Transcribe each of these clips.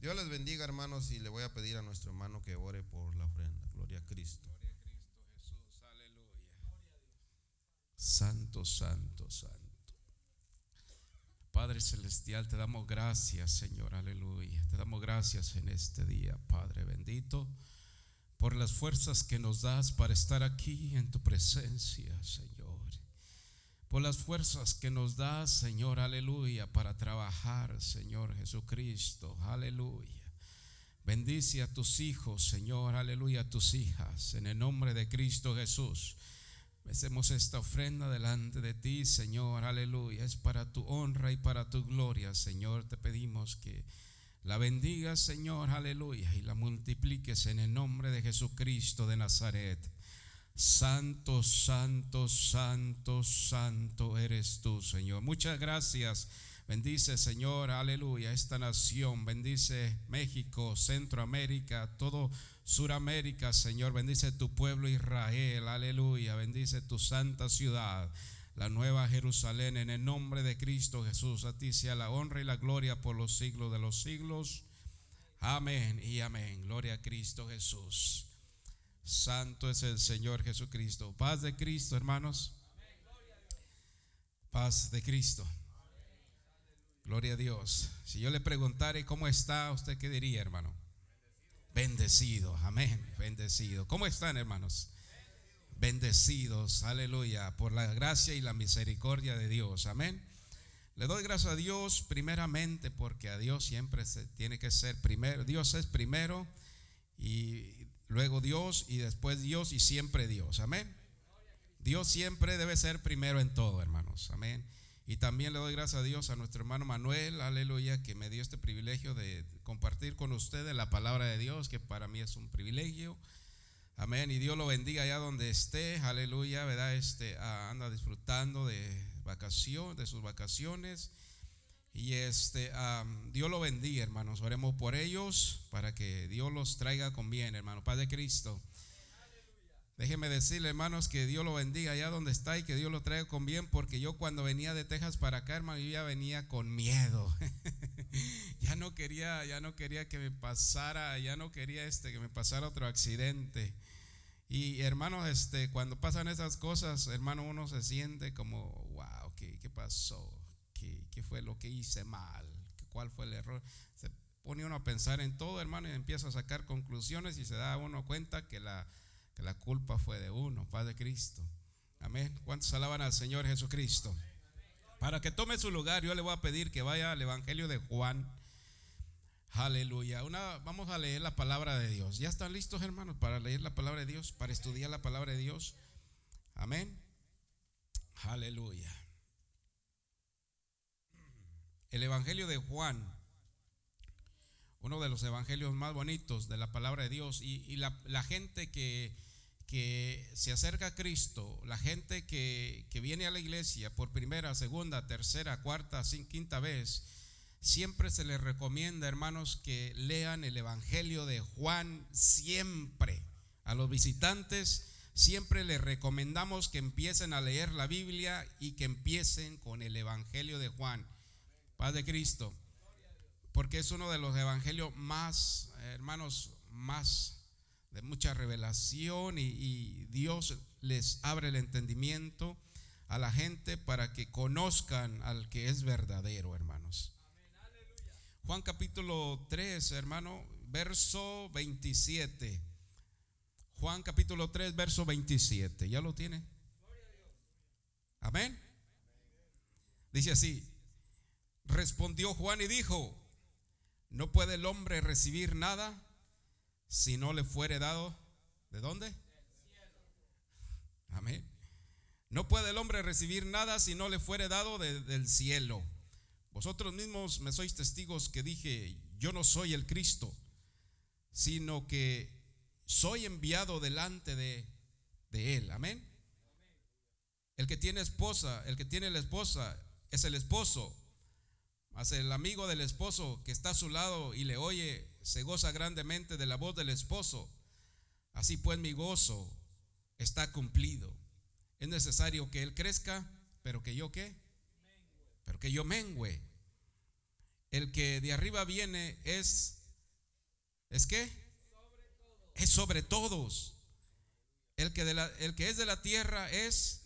Dios les bendiga, hermanos, y le voy a pedir a nuestro hermano que ore por la ofrenda. Gloria a Cristo. Gloria a Cristo Jesús, aleluya. Santo, santo, santo. Padre Celestial, te damos gracias, Señor, aleluya. Te damos gracias en este día, Padre bendito, por las fuerzas que nos das para estar aquí en tu presencia, Señor. Por las fuerzas que nos das, Señor, aleluya, para trabajar, Señor Jesucristo, aleluya. Bendice a tus hijos, Señor, aleluya, a tus hijas, en el nombre de Cristo Jesús. Hacemos esta ofrenda delante de ti, Señor, aleluya. Es para tu honra y para tu gloria, Señor. Te pedimos que la bendigas, Señor, aleluya, y la multipliques en el nombre de Jesucristo de Nazaret. Santo, santo, santo, santo eres tú, Señor. Muchas gracias. Bendice, Señor, aleluya, esta nación. Bendice México, Centroamérica, todo Suramérica, Señor. Bendice tu pueblo Israel, aleluya. Bendice tu santa ciudad, la nueva Jerusalén, en el nombre de Cristo Jesús. A ti sea la honra y la gloria por los siglos de los siglos. Amén y amén. Gloria a Cristo Jesús. Santo es el Señor Jesucristo. Paz de Cristo, hermanos. Paz de Cristo. Gloria a Dios. Si yo le preguntara cómo está, ¿usted qué diría, hermano? Bendecido. Amén. Bendecido. ¿Cómo están, hermanos? Bendecidos. Aleluya. Por la gracia y la misericordia de Dios. Amén. Le doy gracias a Dios primeramente porque a Dios siempre se tiene que ser primero. Dios es primero y luego Dios y después Dios y siempre Dios. Amén. Dios siempre debe ser primero en todo, hermanos. Amén. Y también le doy gracias a Dios a nuestro hermano Manuel, aleluya, que me dio este privilegio de compartir con ustedes la palabra de Dios, que para mí es un privilegio. Amén. Y Dios lo bendiga allá donde esté, aleluya, ¿verdad? Este, ah, anda disfrutando de vacación, de sus vacaciones. Y este, Dios lo bendiga, hermanos. Oremos por ellos para que Dios los traiga con bien, hermano. Padre Cristo. Déjeme decirle, hermanos, que Dios lo bendiga allá donde está y que Dios lo traiga con bien, porque yo cuando venía de Texas para acá, hermano, yo ya venía con miedo. ya no quería, ya no quería que me pasara, ya no quería este que me pasara otro accidente. Y hermanos, este, cuando pasan esas cosas, hermano, uno se siente como, wow, ¿qué, qué pasó? ¿Qué, ¿Qué, fue lo que hice mal? ¿Cuál fue el error? Se pone uno a pensar en todo, hermano, y empieza a sacar conclusiones y se da uno cuenta que la la culpa fue de uno, Padre Cristo. Amén. ¿Cuántos alaban al Señor Jesucristo? Para que tome su lugar, yo le voy a pedir que vaya al Evangelio de Juan. Aleluya. Una, vamos a leer la palabra de Dios. ¿Ya están listos, hermanos, para leer la palabra de Dios, para estudiar la palabra de Dios? Amén. Aleluya. El Evangelio de Juan, uno de los evangelios más bonitos de la palabra de Dios, y, la gente que que se acerca a Cristo, la gente que, viene a la iglesia por primera, segunda, tercera, cuarta, quinta vez, siempre se les recomienda, hermanos, que lean el Evangelio de Juan siempre. A los visitantes siempre les recomendamos que empiecen a leer la Biblia y que empiecen con el Evangelio de Juan. Paz de Cristo. Porque es uno de los evangelios más, hermanos, más de mucha revelación y, Dios les abre el entendimiento a la gente para que conozcan al que es verdadero, hermanos. Juan capítulo 3, hermano, verso 27. Juan capítulo 3, verso 27. ¿Ya lo tiene? Amén. Dice así, respondió Juan y dijo, no puede el hombre recibir nada si no le fuere dado, ¿de dónde? Amén. No puede el hombre recibir nada si no le fuere dado del cielo. Vosotros mismos me sois testigos que dije, yo no soy el Cristo, sino que soy enviado delante de, de Él. Amén. El que tiene esposa, el que tiene la esposa es el esposo. El amigo del esposo que está a su lado y le oye se goza grandemente de la voz del esposo. Así pues mi gozo está cumplido. Es necesario que él crezca, pero que yo qué? Pero que yo mengüe. El que de arriba viene es ¿Es qué? Es sobre todos. El que, el que es de la tierra es,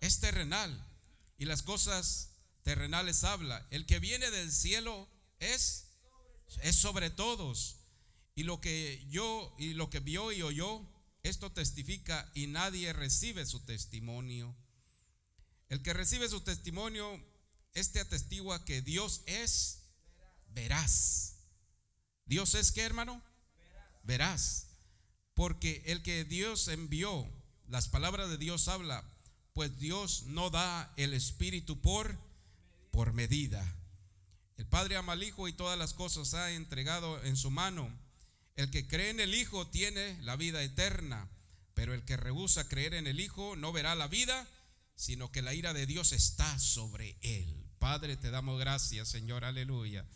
es terrenal. Y las cosas terrenales habla. El que viene del cielo es, es sobre todos. Y lo que yo y lo que vio y oyó, esto testifica y nadie recibe su testimonio. El que recibe su testimonio, este atestigua que Dios es veraz. Dios es qué, hermano? Verás. Porque el que Dios envió, las palabras de Dios habla, pues Dios no da el espíritu por por medida. El Padre ama al Hijo y todas las cosas ha entregado en su mano. El que cree en el Hijo tiene la vida eterna, pero el que rehúsa creer en el Hijo no verá la vida, sino que la ira de Dios está sobre él. Padre, te damos gracias, Señor, aleluya,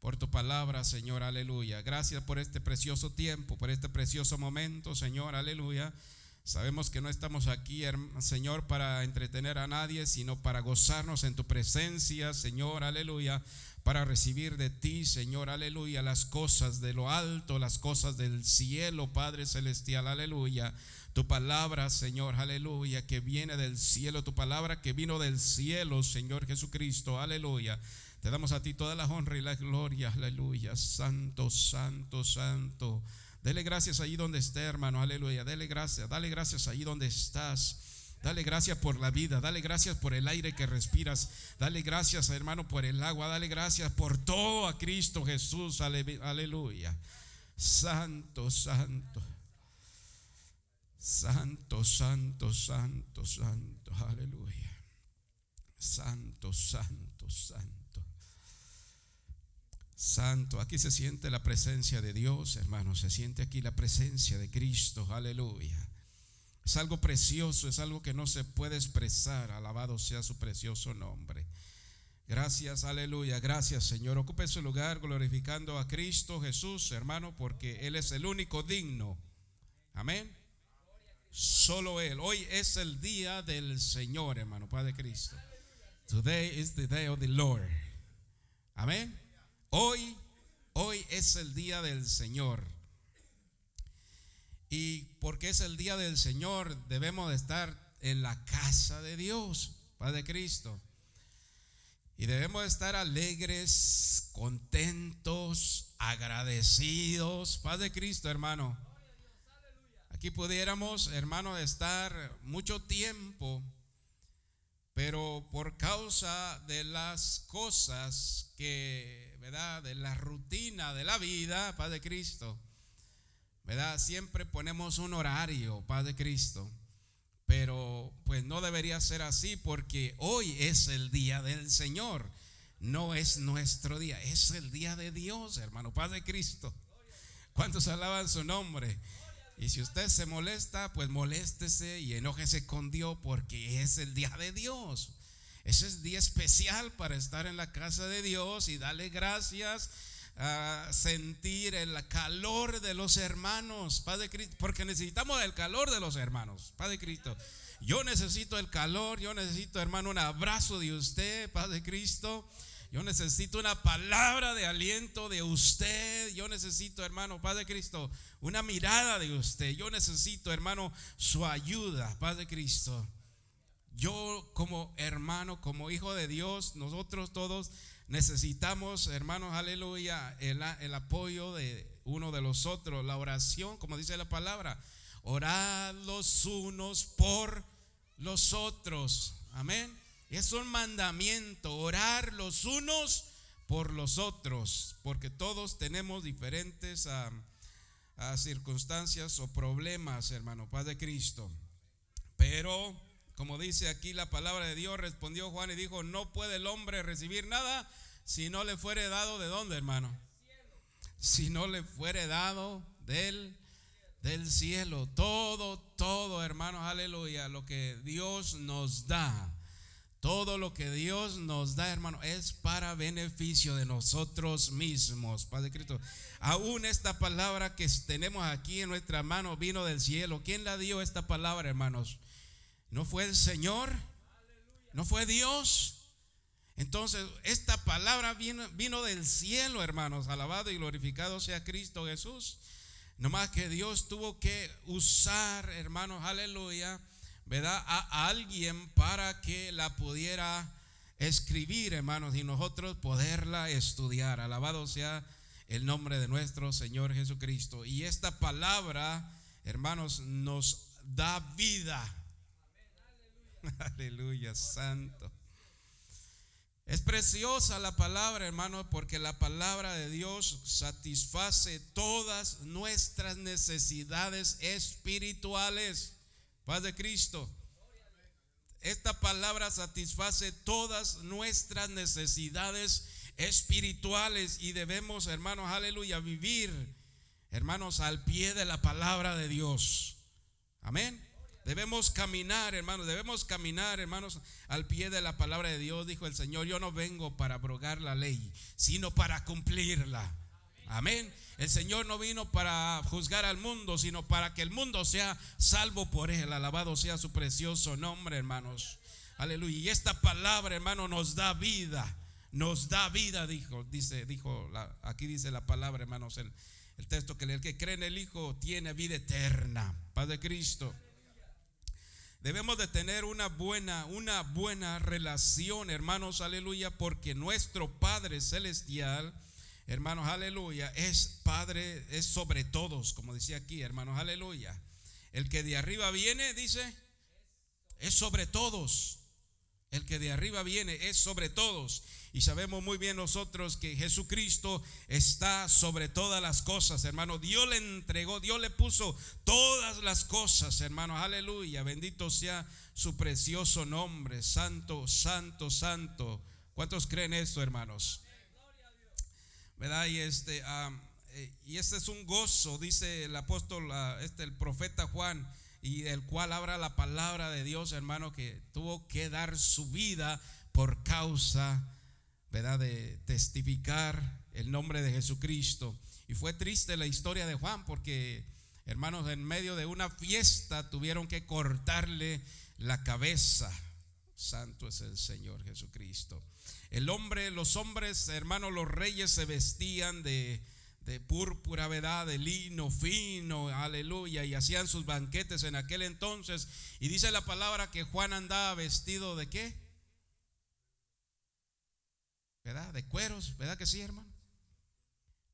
por tu palabra, Señor, aleluya. Gracias por este precioso tiempo, por este precioso momento, Señor, aleluya. Sabemos que no estamos aquí, Señor, para entretener a nadie, sino para gozarnos en tu presencia, Señor, aleluya, para recibir de ti, Señor, aleluya, las cosas de lo alto, las cosas del cielo, Padre Celestial, aleluya. Tu palabra, Señor, aleluya, que viene del cielo, tu palabra que vino del cielo, Señor Jesucristo, aleluya. Te damos a ti toda la honra y la gloria, aleluya. Santo, santo, santo. Dele gracias ahí donde esté, hermano. Aleluya. Dele gracias. Dale gracias ahí donde estás. Dale gracias por la vida. Dale gracias por el aire que respiras. Dale gracias, hermano, por el agua. Dale gracias por todo a Cristo Jesús. Aleluya. Santo, santo. Santo, santo, santo, santo. Aleluya. Santo, santo, santo. Santo, aquí se siente la presencia de Dios, hermano, se siente aquí la presencia de Cristo, aleluya. Es algo precioso, es algo que no se puede expresar, alabado sea su precioso nombre. Gracias, aleluya, gracias Señor. Ocupe su lugar glorificando a Cristo Jesús, hermano, porque Él es el único digno. Amén. Solo Él. Hoy es el día del Señor, hermano, Padre Cristo. Today is the day of the Lord. Amén. Hoy, hoy es el día del Señor. Y porque es el día del Señor, debemos de estar en la casa de Dios, Padre Cristo. Y debemos de estar alegres, contentos, agradecidos, Padre Cristo, hermano. Aquí pudiéramos, hermano, estar mucho tiempo pero por causa de las cosas que, De la rutina de la vida, Padre Cristo, ¿verdad? Siempre ponemos un horario, Padre Cristo. Pero pues no debería ser así porque hoy es el día del Señor. No es nuestro día, es el día de Dios, hermano, Padre Cristo. ¿Cuántos alaban su nombre? Y si usted se molesta, pues moléstese y enójese con Dios porque es el día de Dios. Ese es día especial para estar en la casa de Dios y darle gracias, a sentir el calor de los hermanos, Padre Cristo, porque necesitamos el calor de los hermanos, Padre Cristo. Yo necesito el calor, yo necesito, hermano, un abrazo de usted, Padre Cristo. Yo necesito una palabra de aliento de usted. Yo necesito, hermano, Padre Cristo, una mirada de usted. Yo necesito, hermano, su ayuda, Padre Cristo. Yo como hermano, como hijo de Dios, nosotros todos necesitamos, hermanos, aleluya, el, apoyo de uno de los otros, la oración, como dice la palabra. Orad los unos por los otros. Amén. Es un mandamiento, orar los unos por los otros, porque todos tenemos diferentes ah, ah, circunstancias o problemas, hermano, Padre Cristo. Pero, como dice aquí la palabra de Dios, respondió Juan y dijo, no puede el hombre recibir nada si no le fuere dado de dónde, hermano. Si no le fuere dado del, del cielo. Todo, todo, hermanos, aleluya, lo que Dios nos da todo lo que Dios nos da, hermano, es para beneficio de nosotros mismos, Padre Cristo. Aún esta palabra que tenemos aquí en nuestra mano vino del cielo. ¿Quién la dio esta palabra, hermanos? ¿No fue el Señor? ¿No fue Dios? Entonces, esta palabra vino, vino, del cielo, hermanos. Alabado y glorificado sea Cristo Jesús. Nomás que Dios tuvo que usar, hermanos, aleluya, ¿verdad? A alguien para que la pudiera escribir, hermanos, y nosotros poderla estudiar. Alabado sea el nombre de nuestro Señor Jesucristo. Y esta palabra, hermanos, nos da vida. Aleluya, santo. Es preciosa la palabra, hermano, porque la palabra de Dios satisface todas nuestras necesidades espirituales. Paz de Cristo. Esta palabra satisface todas nuestras necesidades espirituales y debemos, hermanos, aleluya, vivir, hermanos, al pie de la palabra de Dios. Amén. Debemos caminar, hermanos, debemos caminar, hermanos, al pie de la palabra de Dios, dijo el Señor. Yo no vengo para abrogar la ley, sino para cumplirla. Amén. El Señor no vino para juzgar al mundo, sino para que el mundo sea salvo por él. Alabado sea su precioso nombre, hermanos. Aleluya. Y esta palabra, hermano, nos da vida. Nos da vida, dijo, dice, dijo, aquí dice la palabra, hermanos, el, el texto que el que cree en el Hijo tiene vida eterna. Paz de Cristo. Debemos de tener una buena, una buena relación, hermanos, aleluya, porque nuestro Padre Celestial, hermanos, aleluya, es Padre, es sobre todos, como decía aquí, hermanos, aleluya. El que de arriba viene, dice, es sobre todos. El que de arriba viene es sobre todos. Y sabemos muy bien nosotros que Jesucristo está sobre todas las cosas, hermano. Dios le entregó, Dios le puso todas las cosas, hermanos. Aleluya. Bendito sea su precioso nombre. Santo, santo, santo. ¿Cuántos creen esto, hermanos? ¿Verdad? Y este, eh, y este es un gozo, dice el apóstol, este, el profeta Juan y del cual habla la palabra de Dios, hermano, que tuvo que dar su vida por causa De testificar el nombre de Jesucristo. Y fue triste la historia de Juan porque, hermanos, en medio de una fiesta tuvieron que cortarle la cabeza. Santo es el Señor Jesucristo. El hombre, los hombres, hermanos, los reyes se vestían de, de púrpura, ¿verdad? De lino fino, aleluya, y hacían sus banquetes en aquel entonces. Y dice la palabra que Juan andaba vestido de qué? ¿Verdad? De cueros, ¿verdad que sí, hermano?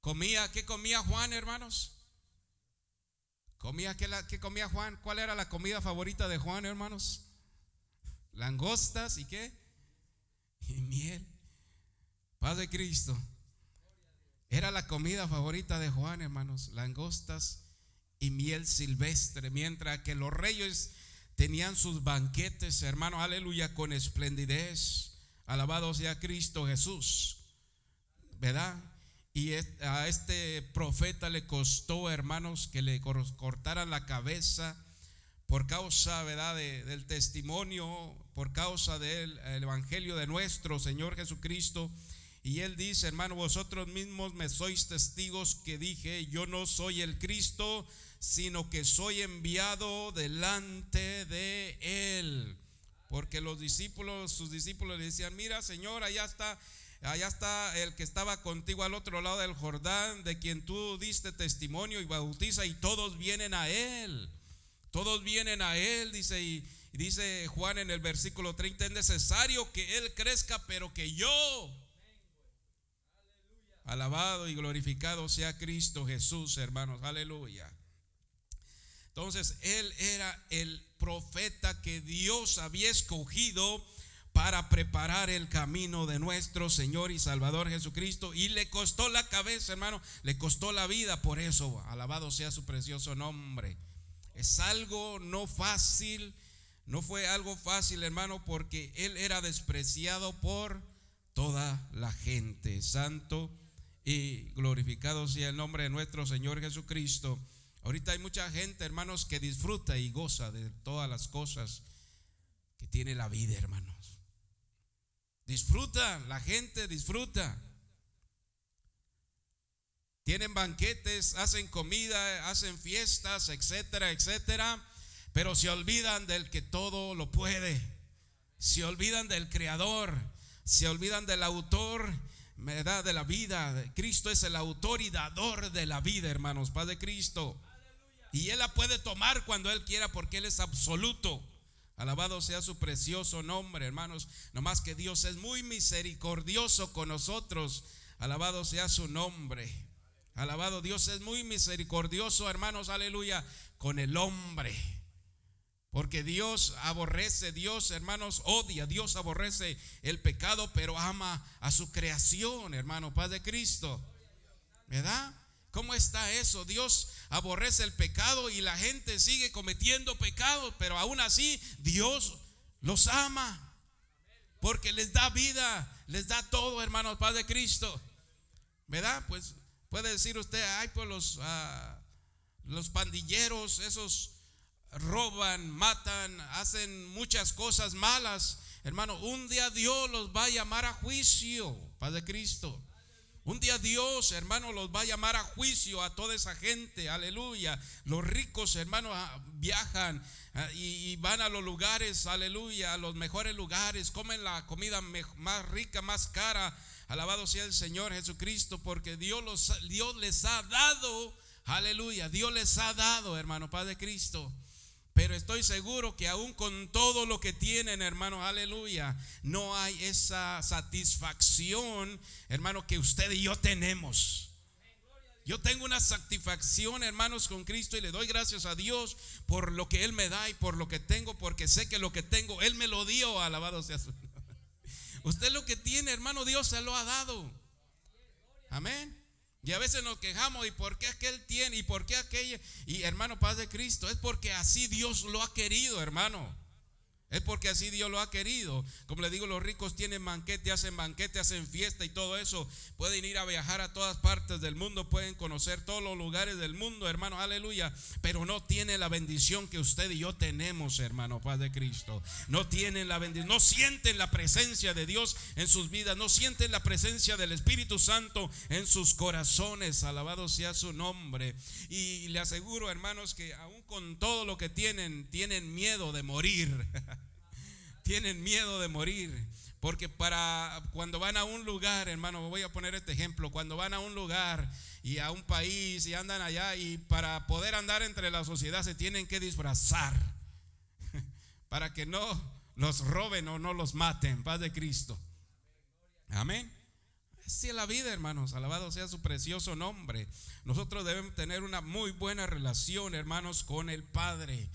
Comía, ¿qué comía Juan, hermanos? Comía, ¿qué, la, ¿qué comía Juan? ¿Cuál era la comida favorita de Juan, hermanos? Langostas y qué? Y miel. Paz de Cristo. Era la comida favorita de Juan, hermanos. Langostas y miel silvestre. Mientras que los reyes tenían sus banquetes, hermanos, aleluya, con esplendidez Alabado sea Cristo Jesús. ¿Verdad? Y a este profeta le costó, hermanos, que le cortaran la cabeza por causa, ¿verdad?, del testimonio, por causa del evangelio de nuestro Señor Jesucristo. Y él dice, hermano, vosotros mismos me sois testigos que dije, yo no soy el Cristo, sino que soy enviado delante de él. Porque los discípulos, sus discípulos le decían, mira Señor, allá está, allá está el que estaba contigo al otro lado del Jordán, de quien tú diste testimonio y bautiza, y todos vienen a él. Todos vienen a él, dice, y, dice Juan en el versículo 30, es necesario que él crezca, pero que yo Alabado y glorificado sea Cristo Jesús, hermanos. Aleluya. Entonces, Él era el profeta que Dios había escogido para preparar el camino de nuestro Señor y Salvador Jesucristo. Y le costó la cabeza, hermano, le costó la vida. Por eso, alabado sea su precioso nombre. Es algo no fácil, no fue algo fácil, hermano, porque Él era despreciado por toda la gente. Santo y glorificado sea el nombre de nuestro Señor Jesucristo. Ahorita hay mucha gente, hermanos, que disfruta y goza de todas las cosas que tiene la vida, hermanos. Disfruta, la gente disfruta. Tienen banquetes, hacen comida, hacen fiestas, etcétera, etcétera. Pero se olvidan del que todo lo puede. Se olvidan del Creador. se olvidan del autor da de la vida. Cristo es el autor y dador de la vida, hermanos, Padre Cristo. Y Él la puede tomar cuando Él quiera porque Él es absoluto. Alabado sea su precioso nombre, hermanos. Nomás que Dios es muy misericordioso con nosotros. Alabado sea su nombre. Alabado Dios es muy misericordioso, hermanos, aleluya, con el hombre. Porque Dios aborrece, Dios, hermanos, odia, Dios aborrece el pecado, pero ama a su creación, hermano, Padre de Cristo. ¿Verdad? ¿Cómo está eso? Dios aborrece el pecado y la gente sigue cometiendo pecados, pero aún así Dios los ama. Porque les da vida, les da todo, hermanos, Padre Cristo. ¿Verdad? Pues puede decir usted, ay, pues los, ah, los pandilleros, esos roban, matan, hacen muchas cosas malas. Hermano, un día Dios los va a llamar a juicio, Padre Cristo. Un día Dios, hermano, los va a llamar a juicio a toda esa gente. Aleluya. Los ricos, hermanos, ah, viajan ah, y, van a los lugares, aleluya, a los mejores lugares, comen la comida más rica, más cara. Alabado sea el Señor Jesucristo, porque Dios, los, Dios les ha dado, aleluya, Dios les ha dado, hermano, Padre Cristo. Pero estoy seguro que aún con todo lo que tienen, hermanos, aleluya, no hay esa satisfacción, hermano, que usted y yo tenemos. Yo tengo una satisfacción, hermanos, con Cristo y le doy gracias a Dios por lo que Él me da y por lo que tengo, porque sé que lo que tengo, Él me lo dio, alabado sea su Usted lo que tiene, hermano, Dios se lo ha dado. Amén. Y a veces nos quejamos, ¿y por qué aquel tiene? ¿Y por qué aquella? Y hermano, paz de Cristo, es porque así Dios lo ha querido, hermano. Es porque así Dios lo ha querido. Como le digo, los ricos tienen banquete, hacen banquete, hacen fiesta y todo eso. Pueden ir a viajar a todas partes del mundo, pueden conocer todos los lugares del mundo, hermano, aleluya. Pero no tiene la bendición que usted y yo tenemos, hermano, paz de Cristo. No tienen la bendición, no sienten la presencia de Dios en sus vidas, no sienten la presencia del Espíritu Santo en sus corazones. Alabado sea su nombre. Y le aseguro, hermanos, que aún con todo lo que tienen, tienen miedo de morir. tienen miedo de morir. Porque para cuando van a un lugar, hermano, voy a poner este ejemplo, cuando van a un lugar y a un país y andan allá y para poder andar entre la sociedad se tienen que disfrazar para que no los roben o no los maten, paz de Cristo. Amén. Así es la vida, hermanos. Alabado sea su precioso nombre. Nosotros debemos tener una muy buena relación, hermanos, con el Padre.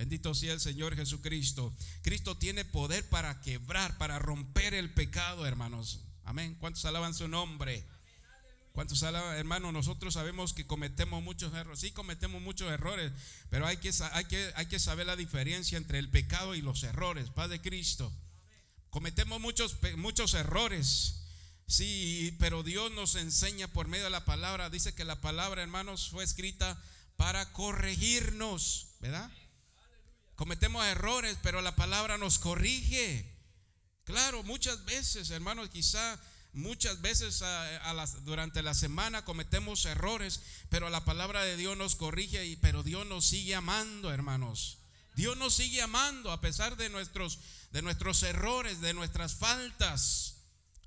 Bendito sea el Señor Jesucristo. Cristo tiene poder para quebrar, para romper el pecado, hermanos. Amén. ¿Cuántos alaban su nombre? ¿Cuántos alaban, hermanos? Nosotros sabemos que cometemos muchos errores. Sí, cometemos muchos errores, pero hay que, saber la diferencia entre el pecado y los errores. Padre Cristo. Cometemos muchos, muchos errores. Sí, pero Dios nos enseña por medio de la palabra. Dice que la palabra, hermanos, fue escrita para corregirnos, ¿verdad? Cometemos errores, pero la palabra nos corrige. Claro, muchas veces, hermanos, quizá muchas veces durante la semana cometemos errores, pero la palabra de Dios nos corrige, y, pero Dios nos sigue amando, hermanos. Dios nos sigue amando a pesar de nuestros, de nuestros errores, de nuestras faltas.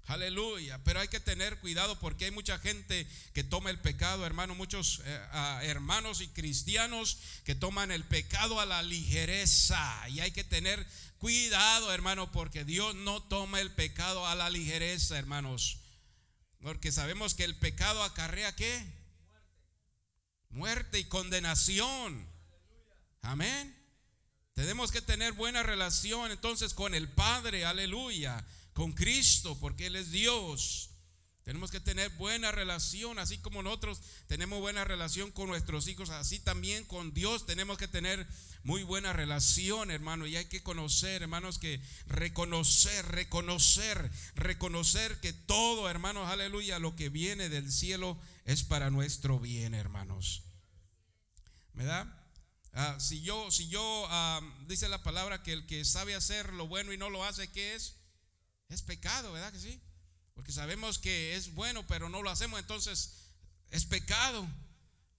Aleluya. Pero hay que tener cuidado porque hay mucha gente que toma el pecado, hermano, muchos eh, hermanos y cristianos que toman el pecado a la ligereza. Y hay que tener cuidado, hermano, porque Dios no toma el pecado a la ligereza, hermanos. Porque sabemos que el pecado acarrea qué? Muerte y condenación. Amén. Tenemos que tener buena relación entonces con el Padre, aleluya con Cristo, porque Él es Dios. Tenemos que tener buena relación, así como nosotros tenemos buena relación con nuestros hijos, así también con Dios tenemos que tener muy buena relación, hermano. Y hay que conocer, hermanos, que reconocer, reconocer, reconocer que todo, hermanos, aleluya, lo que viene del cielo es para nuestro bien, hermanos. ¿Verdad? Ah, si yo, si yo, ah, dice la palabra que el que sabe hacer lo bueno y no lo hace, ¿qué es? Es pecado, ¿verdad que sí? Porque sabemos que es bueno, pero no lo hacemos, entonces es pecado.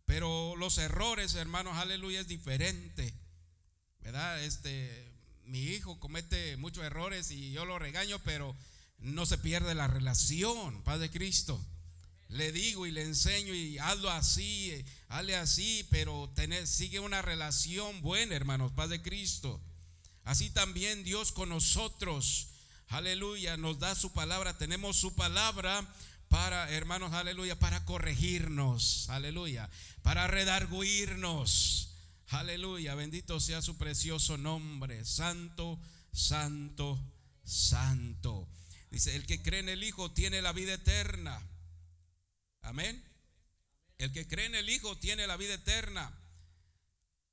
Pero los errores, hermanos, aleluya, es diferente. ¿Verdad? Este, mi hijo comete muchos errores y yo lo regaño, pero no se pierde la relación, Padre Cristo. Le digo y le enseño y hazlo así, hazle así, pero tener, sigue una relación buena, hermanos, Padre Cristo. Así también Dios con nosotros, aleluya, nos da su palabra, tenemos su palabra para, hermanos, aleluya, para corregirnos, aleluya, para redarguirnos, aleluya, bendito sea su precioso nombre, santo, santo, santo. Dice, el que cree en el Hijo tiene la vida eterna. Amén. El que cree en el Hijo tiene la vida eterna.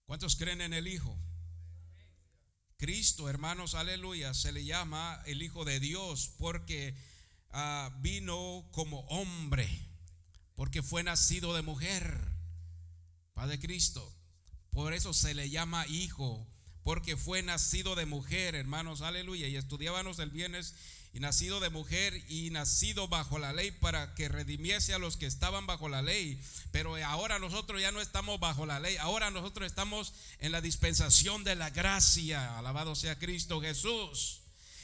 ¿Cuántos creen en el Hijo? Cristo, hermanos, aleluya, se le llama el Hijo de Dios porque ah, vino como hombre, porque fue nacido de mujer, Padre Cristo. Por eso se le llama Hijo, porque fue nacido de mujer, hermanos, aleluya. Y estudiábamos el viernes y nacido de mujer y nacido bajo la ley para que redimiese a los que estaban bajo la ley. Pero ahora nosotros ya no estamos bajo la ley, ahora nosotros estamos en la dispensación de la gracia. Alabado sea Cristo Jesús.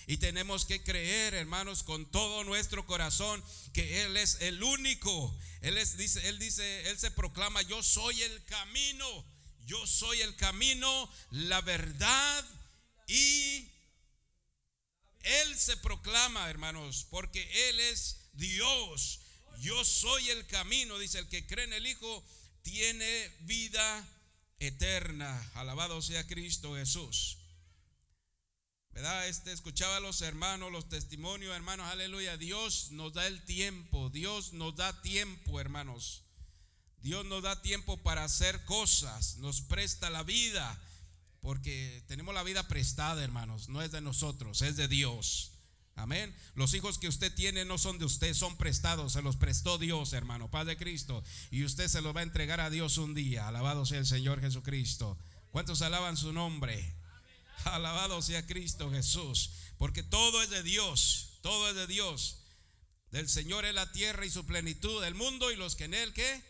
Y tenemos que creer, hermanos, con todo nuestro corazón que Él es el único. Él, es, dice, él dice, Él se proclama, yo soy el camino, yo soy el camino, la verdad y él se proclama, hermanos, porque Él es Dios. Yo soy el camino, dice el que cree en el Hijo, tiene vida eterna. Alabado sea Cristo Jesús. ¿Verdad? Este escuchaba a los hermanos, los testimonios, hermanos, aleluya. Dios nos da el tiempo, Dios nos da tiempo, hermanos. Dios nos da tiempo para hacer cosas, nos presta la vida. Porque tenemos la vida prestada, hermanos. No es de nosotros, es de Dios. Amén. Los hijos que usted tiene no son de usted, son prestados. Se los prestó Dios, hermano, Padre Cristo. Y usted se los va a entregar a Dios un día. Alabado sea el Señor Jesucristo. ¿Cuántos alaban su nombre? Alabado sea Cristo Jesús. Porque todo es de Dios. Todo es de Dios. Del Señor es la tierra y su plenitud, el mundo y los que en él, ¿qué?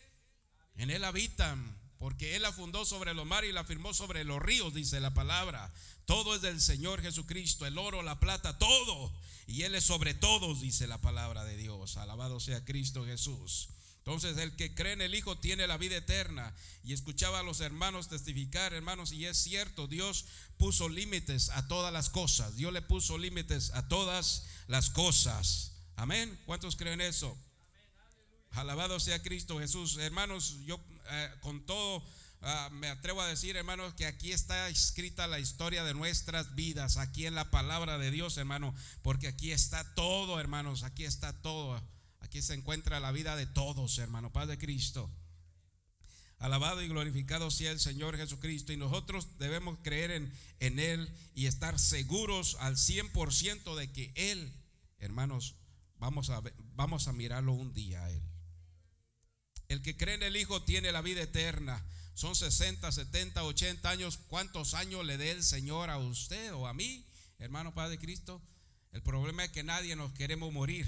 En él habitan porque Él la fundó sobre los mares y la firmó sobre los ríos, dice la palabra. Todo es del Señor Jesucristo, el oro, la plata, todo. Y Él es sobre todos, dice la palabra de Dios. Alabado sea Cristo Jesús. Entonces el que cree en el Hijo tiene la vida eterna. Y escuchaba a los hermanos testificar, hermanos, y es cierto, Dios puso límites a todas las cosas. Dios le puso límites a todas las cosas. Amén. ¿Cuántos creen eso? Alabado sea Cristo Jesús. Hermanos, yo eh, con todo ah, me atrevo a decir, hermanos, que aquí está escrita la historia de nuestras vidas, aquí en la palabra de Dios, hermano, porque aquí está todo, hermanos, aquí está todo. Aquí se encuentra la vida de todos, hermano, Padre de Cristo. Alabado y glorificado sea el Señor Jesucristo. Y nosotros debemos creer en, en Él y estar seguros al 100% de que Él, hermanos, vamos a, vamos a mirarlo un día a Él. El que cree en el Hijo tiene la vida eterna. Son 60, 70, 80 años. ¿Cuántos años le dé el Señor a usted o a mí, hermano Padre Cristo? El problema es que nadie nos queremos morir.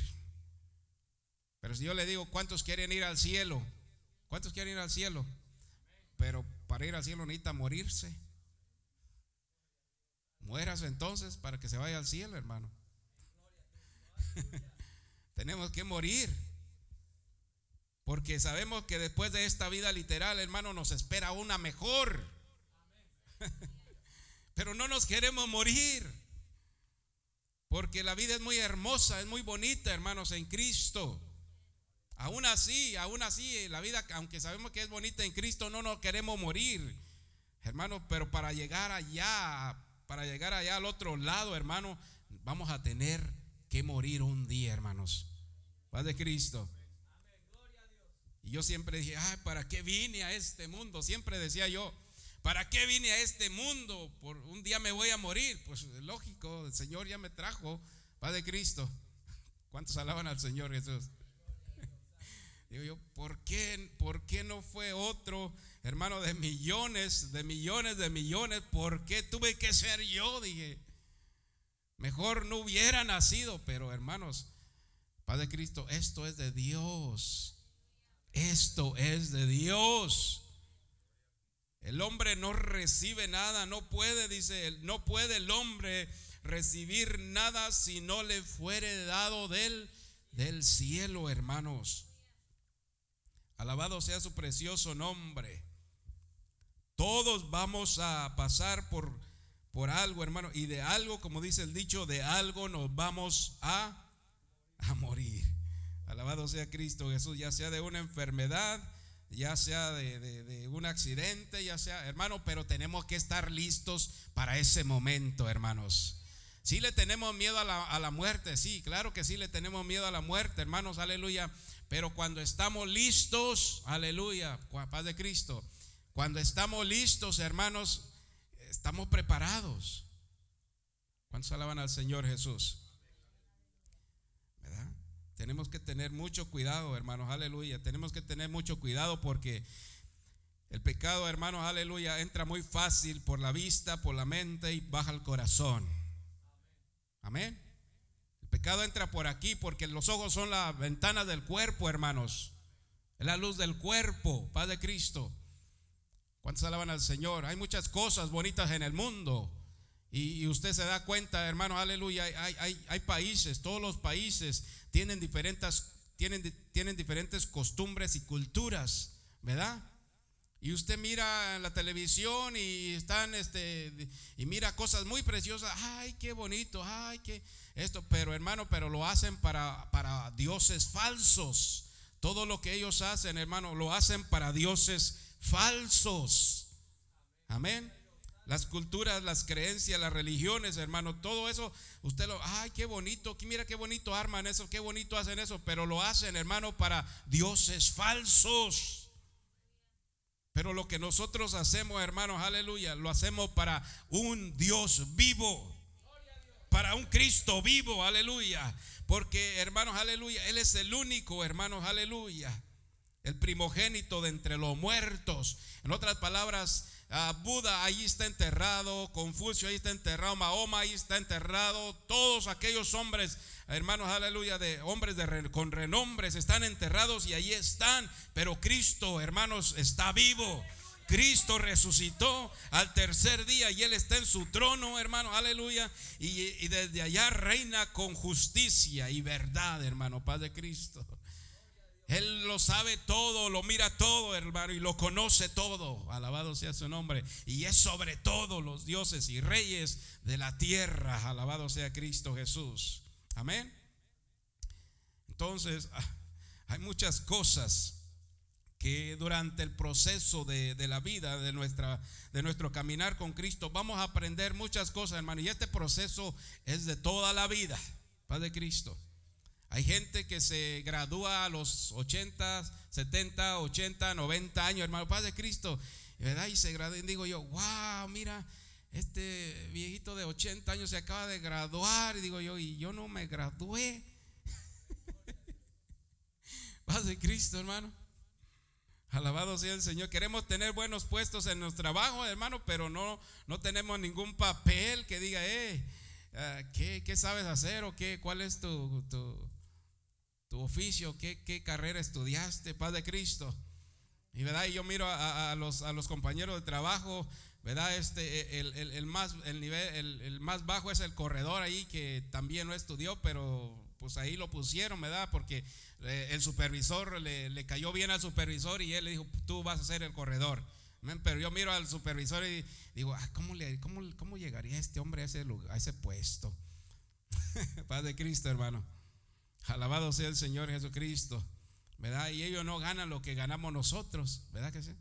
Pero si yo le digo, ¿cuántos quieren ir al cielo? ¿Cuántos quieren ir al cielo? Pero para ir al cielo necesita morirse. Mueras entonces para que se vaya al cielo, hermano. Tenemos que morir. Porque sabemos que después de esta vida literal, hermano, nos espera una mejor. Pero no nos queremos morir. Porque la vida es muy hermosa, es muy bonita, hermanos, en Cristo. Aún así, aún así, la vida, aunque sabemos que es bonita en Cristo, no nos queremos morir. Hermano, pero para llegar allá, para llegar allá al otro lado, hermano, vamos a tener que morir un día, hermanos. Padre Cristo. Y yo siempre dije, ay, ¿para qué vine a este mundo? Siempre decía yo, ¿para qué vine a este mundo? Por un día me voy a morir. Pues lógico, el Señor ya me trajo, Padre Cristo. ¿Cuántos alaban al Señor Jesús? Digo yo, ¿por qué, ¿por qué no fue otro hermano de millones, de millones, de millones? ¿Por qué tuve que ser yo? Dije, mejor no hubiera nacido, pero hermanos, Padre Cristo, esto es de Dios. Esto es de Dios. El hombre no recibe nada, no puede, dice él, no puede el hombre recibir nada si no le fuere dado del, del cielo, hermanos. Alabado sea su precioso nombre. Todos vamos a pasar por, por algo, hermano. Y de algo, como dice el dicho, de algo nos vamos a, a morir. Alabado sea Cristo Jesús, ya sea de una enfermedad, ya sea de, un accidente, ya sea, hermano, pero tenemos que estar listos para ese momento, hermanos. Si le tenemos miedo a la, a la, muerte, sí, claro que sí le tenemos miedo a la muerte, hermanos, aleluya. Pero cuando estamos listos, aleluya, paz de Cristo, cuando estamos listos, hermanos, estamos preparados. ¿Cuántos alaban al Señor Jesús? Tenemos que tener mucho cuidado, hermanos, aleluya. Tenemos que tener mucho cuidado porque el pecado, hermanos, aleluya, entra muy fácil por la vista, por la mente y baja al corazón. Amén. El pecado entra por aquí porque los ojos son las ventanas del cuerpo, hermanos. Es la luz del cuerpo, paz de Cristo. ¿Cuántos alaban al Señor? Hay muchas cosas bonitas en el mundo. Y, usted se da cuenta, hermano, aleluya, hay, países, todos los países tienen diferentes, tienen, tienen diferentes costumbres y culturas, ¿verdad? Y usted mira la televisión y están, este, y mira cosas muy preciosas, ay, qué bonito, ay, qué esto, pero hermano, pero lo hacen para, para dioses falsos. Todo lo que ellos hacen, hermano, lo hacen para dioses falsos. Amén las culturas, las creencias, las religiones, hermano, todo eso, usted lo, ay, qué bonito, mira qué bonito arman eso, qué bonito hacen eso, pero lo hacen, hermano, para dioses falsos. Pero lo que nosotros hacemos, hermanos, aleluya, lo hacemos para un Dios vivo, para un Cristo vivo, aleluya. Porque, hermanos, aleluya, Él es el único, hermanos, aleluya, el primogénito de entre los muertos. En otras palabras, Ah, Buda ahí está enterrado, Confucio ahí está enterrado, Mahoma ahí está enterrado, todos aquellos hombres, hermanos, aleluya, de hombres de, con renombres están enterrados y ahí están, pero Cristo, hermanos, está vivo. Cristo resucitó al tercer día y Él está en su trono, hermano, aleluya. Y, y desde allá reina con justicia y verdad, hermano, Paz de Cristo. Él lo sabe todo, lo mira todo, hermano, y lo conoce todo. Alabado sea su nombre. Y es sobre todo los dioses y reyes de la tierra. Alabado sea Cristo Jesús. Amén. Entonces, ah, hay muchas cosas que durante el proceso de, la vida, de, nuestra, de nuestro caminar con Cristo, vamos a aprender muchas cosas, hermano. Y este proceso es de toda la vida, Padre Cristo. Hay gente que se gradúa a los 80, 70, 80, 90 años, hermano, Padre de Cristo, ¿verdad? Y se gradúa digo yo, wow, mira, este viejito de 80 años se acaba de graduar, y digo yo, y yo no me gradué. Paz de Cristo, hermano. Alabado sea el Señor. Queremos tener buenos puestos en nuestro trabajo, hermano, pero no, no tenemos ningún papel que diga, eh, ah, ¿qué, ¿qué, sabes hacer o qué, cuál es tu tu oficio, qué, carrera estudiaste, Paz de Cristo. Y verdad, y yo miro a, los, compañeros de trabajo, ¿verdad? Este, el, más, el nivel, el, más bajo es el corredor ahí que también no estudió, pero pues ahí lo pusieron, ¿verdad? Porque eh, el supervisor le, cayó bien al supervisor y él le dijo, tú vas a ser el corredor. Pero yo miro al supervisor y digo, ah, ¿cómo, le, ¿cómo llegaría este hombre a ese, lugar, a ese puesto? Paz de Cristo, hermano. Alabado sea el Señor Jesucristo. ¿Verdad? Y ellos no ganan lo que ganamos nosotros. ¿Verdad que sí?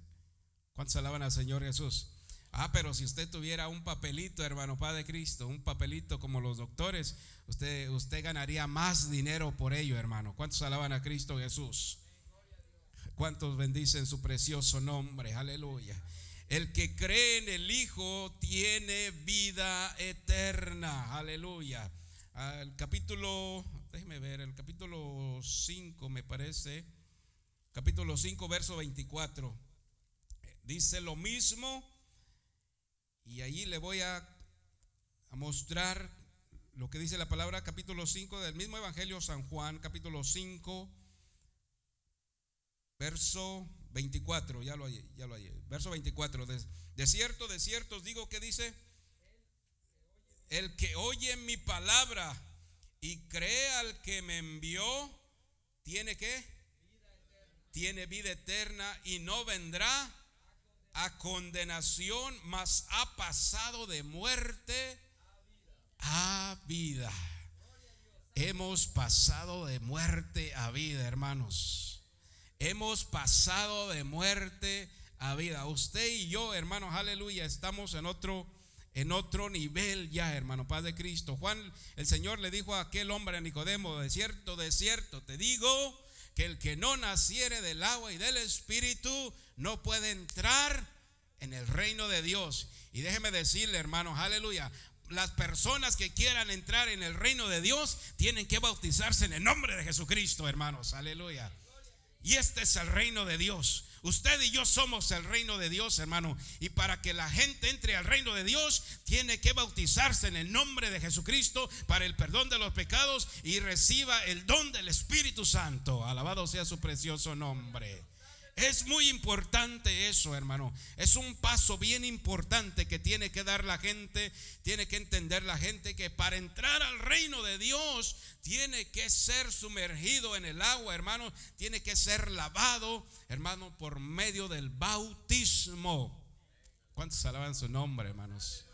¿Cuántos alaban al Señor Jesús? Ah, pero si usted tuviera un papelito, hermano Padre Cristo, un papelito como los doctores, usted, usted ganaría más dinero por ello, hermano. ¿Cuántos alaban a Cristo Jesús? ¿Cuántos bendicen su precioso nombre? Aleluya. El que cree en el Hijo tiene vida eterna. Aleluya. Al capítulo déjeme ver, el capítulo 5 me parece, capítulo 5, verso 24, dice lo mismo y allí le voy a, mostrar lo que dice la palabra capítulo 5 del mismo Evangelio San Juan, capítulo 5, verso 24, ya lo hay, ya lo verso 24, de, de cierto, de cierto os digo que dice, el que oye mi palabra y cree al que me envió, tiene que, tiene vida eterna y no vendrá a condenación, mas ha pasado de muerte a vida. Hemos pasado de muerte a vida, hermanos. Hemos pasado de muerte a vida. Usted y yo, hermanos, aleluya, estamos en otro en otro nivel ya, hermano, Paz de Cristo. Juan, el Señor le dijo a aquel hombre a Nicodemo, de cierto, de cierto, te digo que el que no naciere del agua y del Espíritu no puede entrar en el reino de Dios. Y déjeme decirle, hermanos, aleluya, las personas que quieran entrar en el reino de Dios tienen que bautizarse en el nombre de Jesucristo, hermanos, aleluya. Y este es el reino de Dios. Usted y yo somos el reino de Dios, hermano. Y para que la gente entre al reino de Dios, tiene que bautizarse en el nombre de Jesucristo para el perdón de los pecados y reciba el don del Espíritu Santo. Alabado sea su precioso nombre. Es muy importante eso, hermano. Es un paso bien importante que tiene que dar la gente, tiene que entender la gente que para entrar al reino de Dios tiene que ser sumergido en el agua, hermano. Tiene que ser lavado, hermano, por medio del bautismo. ¿Cuántos alaban su nombre, hermanos?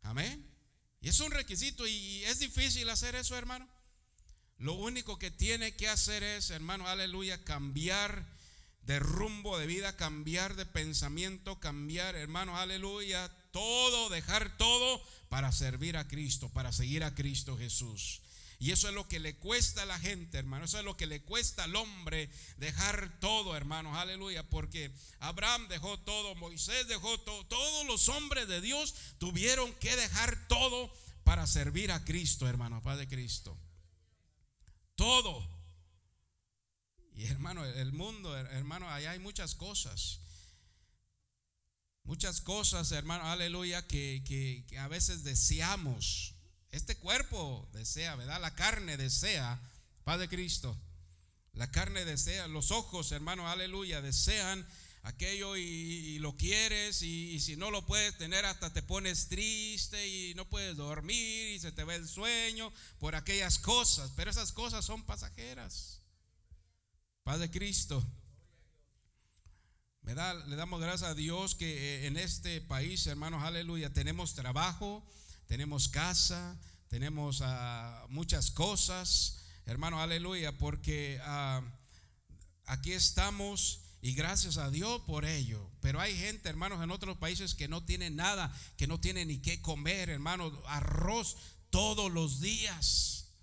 Amén. Y es un requisito y es difícil hacer eso, hermano. Lo único que tiene que hacer es, hermano, aleluya, cambiar de rumbo de vida, cambiar de pensamiento, cambiar, hermanos, aleluya, todo, dejar todo para servir a Cristo, para seguir a Cristo Jesús. Y eso es lo que le cuesta a la gente, hermano. Eso es lo que le cuesta al hombre dejar todo, hermanos. Aleluya. Porque Abraham dejó todo, Moisés dejó todo. Todos los hombres de Dios tuvieron que dejar todo para servir a Cristo, hermano, Padre Cristo. Todo. Y hermano, el mundo, hermano, allá hay muchas cosas. Muchas cosas, hermano, aleluya, que, a veces deseamos. Este cuerpo desea, ¿verdad? La carne desea, Padre Cristo. La carne desea, los ojos, hermano, aleluya, desean aquello y, lo quieres y, y, si no lo puedes tener hasta te pones triste y no puedes dormir y se te ve el sueño por aquellas cosas, pero esas cosas son pasajeras. Padre Cristo. Le damos gracias a Dios que eh, en este país, hermanos, aleluya, tenemos trabajo, tenemos casa, tenemos ah, muchas cosas, hermanos, aleluya, porque ah, aquí estamos y gracias a Dios por ello. Pero hay gente, hermanos, en otros países que no tienen nada, que no tienen ni qué comer, hermanos, arroz todos los días.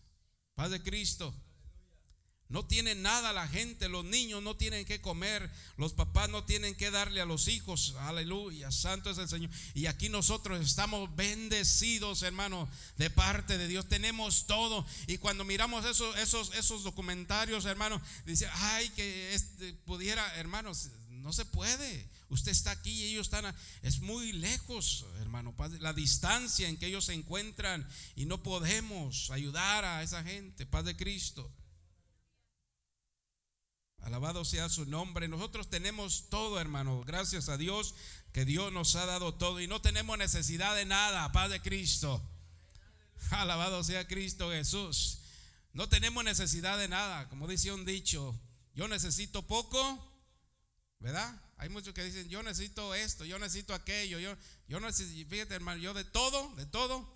Padre Cristo. No tienen nada la gente, los niños no tienen que comer, los papás no tienen que darle a los hijos. Aleluya, santo es el Señor. Y aquí nosotros estamos bendecidos, hermano, de parte de Dios. Tenemos todo. Y cuando miramos esos, esos, esos documentarios, hermano, dice, ay, que este pudiera, hermanos, no se puede. Usted está aquí y ellos están, es muy lejos, hermano, la distancia en que ellos se encuentran y no podemos ayudar a esa gente, Paz de Cristo. Alabado sea su nombre. Nosotros tenemos todo, hermano. Gracias a Dios que Dios nos ha dado todo y no tenemos necesidad de nada, Padre Cristo. Alabado sea Cristo Jesús. No tenemos necesidad de nada. Como dice un dicho, yo necesito poco, ¿verdad? Hay muchos que dicen, yo necesito esto, yo necesito aquello, yo, yo necesito, fíjate hermano, yo de todo, de todo,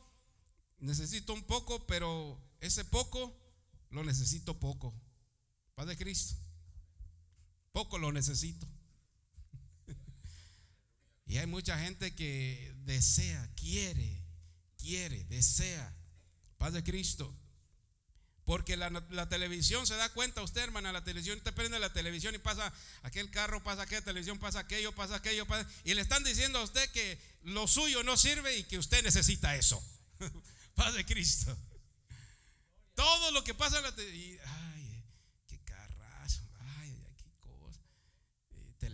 necesito un poco, pero ese poco lo necesito poco. Padre Cristo. Poco lo necesito. y hay mucha gente que desea, quiere, quiere, desea. Paz de Cristo. Porque la, televisión se da cuenta usted, hermana, la televisión, te prende la televisión y pasa aquel carro, pasa aquella televisión, pasa aquello, pasa aquello, pasa, y le están diciendo a usted que lo suyo no sirve y que usted necesita eso. Paz de Cristo. Todo lo que pasa en la televisión,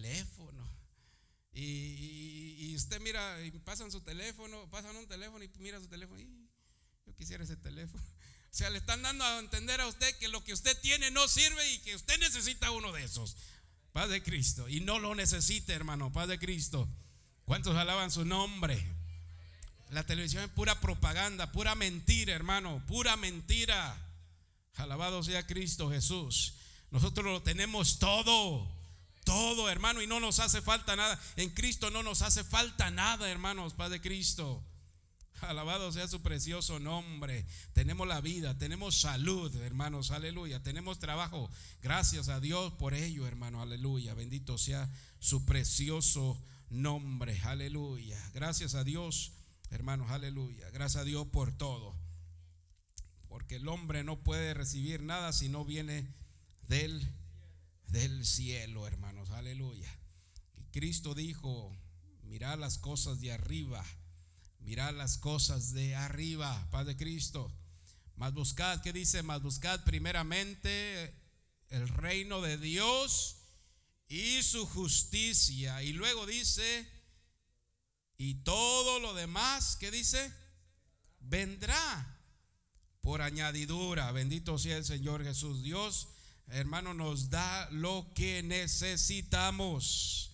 teléfono. Y, usted mira, y pasan su teléfono, pasan un teléfono y mira su teléfono. Yo quisiera ese teléfono. O sea, le están dando a entender a usted que lo que usted tiene no sirve y que usted necesita uno de esos. Paz de Cristo. Y no lo necesite, hermano. Paz de Cristo. ¿Cuántos alaban su nombre? La televisión es pura propaganda, pura mentira, hermano, pura mentira. Alabado sea Cristo Jesús. Nosotros lo tenemos todo, todo, hermano, y no nos hace falta nada. En Cristo no nos hace falta nada, hermanos, Padre Cristo. Alabado sea su precioso nombre. Tenemos la vida, tenemos salud, hermanos, aleluya. Tenemos trabajo. Gracias a Dios por ello, hermano, aleluya. Bendito sea su precioso nombre, aleluya. Gracias a Dios, hermanos, aleluya. Gracias a Dios por todo. Porque el hombre no puede recibir nada si no viene del, del cielo, hermanos, aleluya. Y Cristo dijo, mirad las cosas de arriba Mirad las cosas de arriba, Padre Cristo. Más buscad, ¿qué dice? Más buscad primeramente el reino de Dios y su justicia. Y luego dice, y todo lo demás, ¿qué dice? Vendrá por añadidura. Bendito sea el Señor Jesús. Dios, hermano, nos da lo que necesitamos.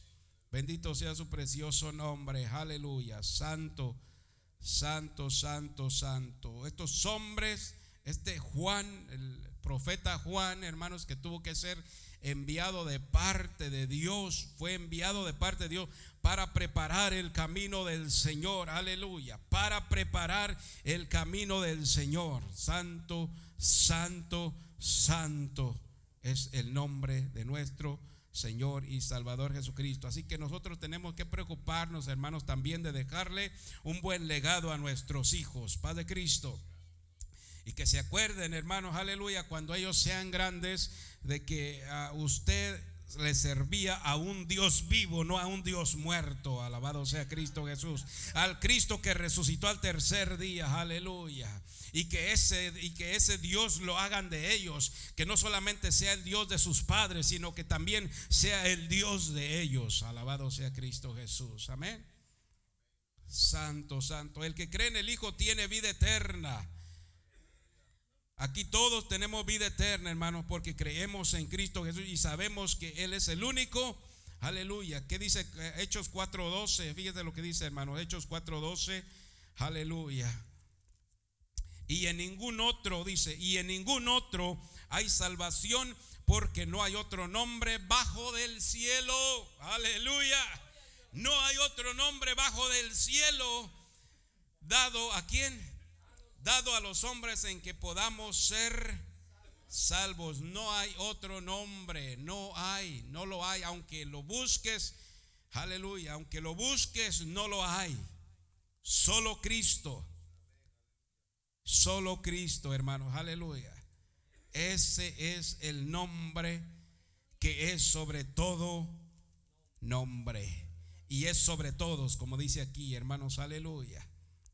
Bendito sea su precioso nombre. Aleluya. Santo Santo, santo, santo. Estos hombres, este Juan, el profeta Juan, hermanos, que tuvo que ser enviado de parte de Dios, fue enviado de parte de Dios para preparar el camino del Señor, aleluya, para preparar el camino del Señor. Santo, santo, santo es el nombre de nuestro Señor y Salvador Jesucristo. Así que nosotros tenemos que preocuparnos, hermanos, también de dejarle un buen legado a nuestros hijos, Padre Cristo. Y que se acuerden, hermanos, aleluya, cuando ellos sean grandes, de que a usted le servía a un Dios vivo, no a un Dios muerto. Alabado sea Cristo Jesús. Al Cristo que resucitó al tercer día. Aleluya y que ese y que ese Dios lo hagan de ellos, que no solamente sea el Dios de sus padres, sino que también sea el Dios de ellos. Alabado sea Cristo Jesús. Amén. Santo, santo. El que cree en el Hijo tiene vida eterna. Aquí todos tenemos vida eterna, hermanos, porque creemos en Cristo Jesús y sabemos que Él es el único. Aleluya. ¿Qué dice Hechos 4:12? Fíjate lo que dice, hermano. Hechos 4:12. Aleluya. Y en ningún otro, dice, y en ningún otro hay salvación porque no hay otro nombre bajo del cielo. Aleluya. No hay otro nombre bajo del cielo dado a quién? Dado a los hombres en que podamos ser salvos. No hay otro nombre, no hay, no lo hay, aunque lo busques. Aleluya, aunque lo busques, no lo hay. Solo Cristo. Solo Cristo, hermanos, aleluya. Ese es el nombre que es sobre todo nombre. Y es sobre todos, como dice aquí, hermanos, aleluya.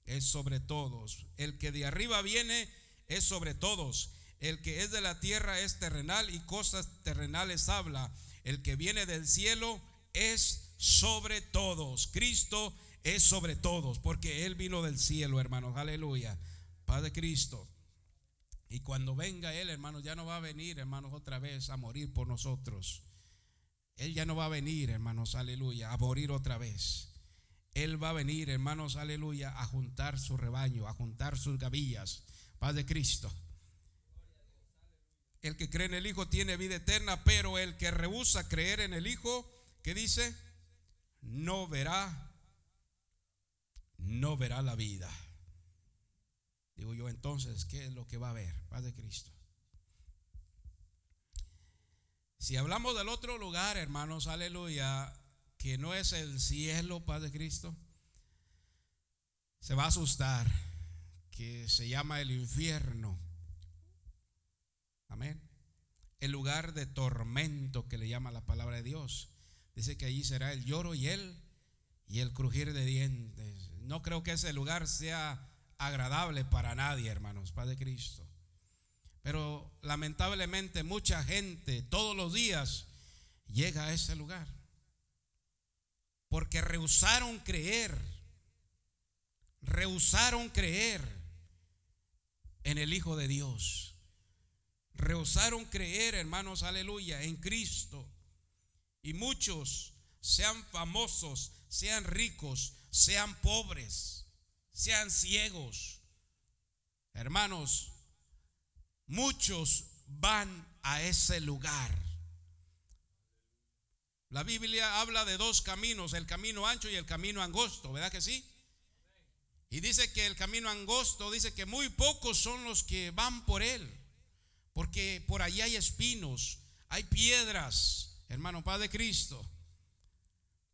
Es sobre todos. El que de arriba viene es sobre todos. El que es de la tierra es terrenal y cosas terrenales habla. El que viene del cielo es sobre todos. Cristo es sobre todos, porque Él vino del cielo, hermanos, aleluya. Padre Cristo. Y cuando venga Él, hermanos, ya no va a venir, hermanos, otra vez a morir por nosotros. Él ya no va a venir, hermanos, aleluya, a morir otra vez. Él va a venir, hermanos, aleluya, a juntar su rebaño, a juntar sus gavillas. Padre Cristo. El que cree en el Hijo tiene vida eterna, pero el que rehúsa creer en el Hijo, ¿qué dice? No verá, no verá la vida. Digo yo entonces, ¿qué es lo que va a haber? Paz de Cristo. Si hablamos del otro lugar, hermanos, aleluya, que no es el cielo, paz de Cristo, se va a asustar, que se llama el infierno. Amén. El lugar de tormento que le llama la palabra de Dios. Dice que allí será el lloro y el y el crujir de dientes. No creo que ese lugar sea agradable para nadie, hermanos, Padre Cristo. Pero lamentablemente mucha gente todos los días llega a ese lugar. Porque rehusaron creer. Rehusaron creer en el Hijo de Dios. Rehusaron creer, hermanos, aleluya, en Cristo. Y muchos, sean famosos, sean ricos, sean pobres, sean ciegos. Hermanos, muchos van a ese lugar. La Biblia habla de dos caminos, el camino ancho y el camino angosto, ¿verdad que sí? Y dice que el camino angosto, dice que muy pocos son los que van por él, porque por allí hay espinos, hay piedras, hermano Padre Cristo.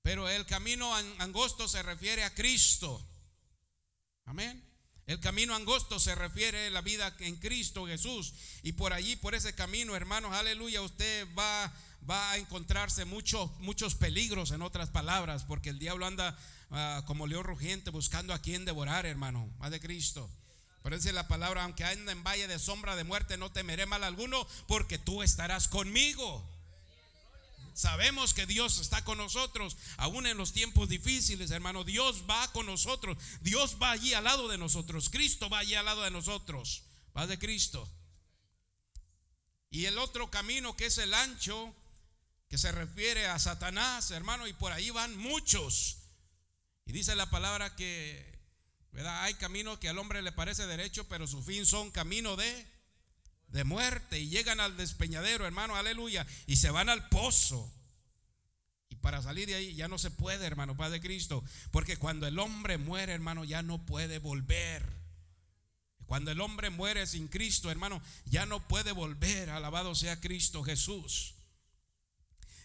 Pero el camino angosto se refiere a Cristo. Amén. El camino angosto se refiere a la vida en Cristo Jesús. Y por allí, por ese camino, hermanos, aleluya, usted va, va a encontrarse muchos, muchos peligros, en otras palabras, porque el diablo anda Ah, como león rugiente buscando a quien devorar, hermano, más de Cristo. Por eso la palabra, aunque anda en valle de sombra de muerte, no temeré mal alguno, porque tú estarás conmigo. Sabemos que Dios está con nosotros, aún en los tiempos difíciles, hermano. Dios va con nosotros. Dios va allí al lado de nosotros. Cristo va allí al lado de nosotros. Va de Cristo. Y el otro camino que es el ancho, que se refiere a Satanás, hermano, y por ahí van muchos. Y dice la palabra que, ¿verdad? Hay caminos que al hombre le parece derecho, pero su fin son camino de, de muerte. Y llegan al despeñadero, hermano, aleluya, y se van al pozo. Y para salir de ahí ya no se puede, hermano, Padre Cristo. Porque cuando el hombre muere, hermano, ya no puede volver. Cuando el hombre muere sin Cristo, hermano, ya no puede volver. Alabado sea Cristo Jesús.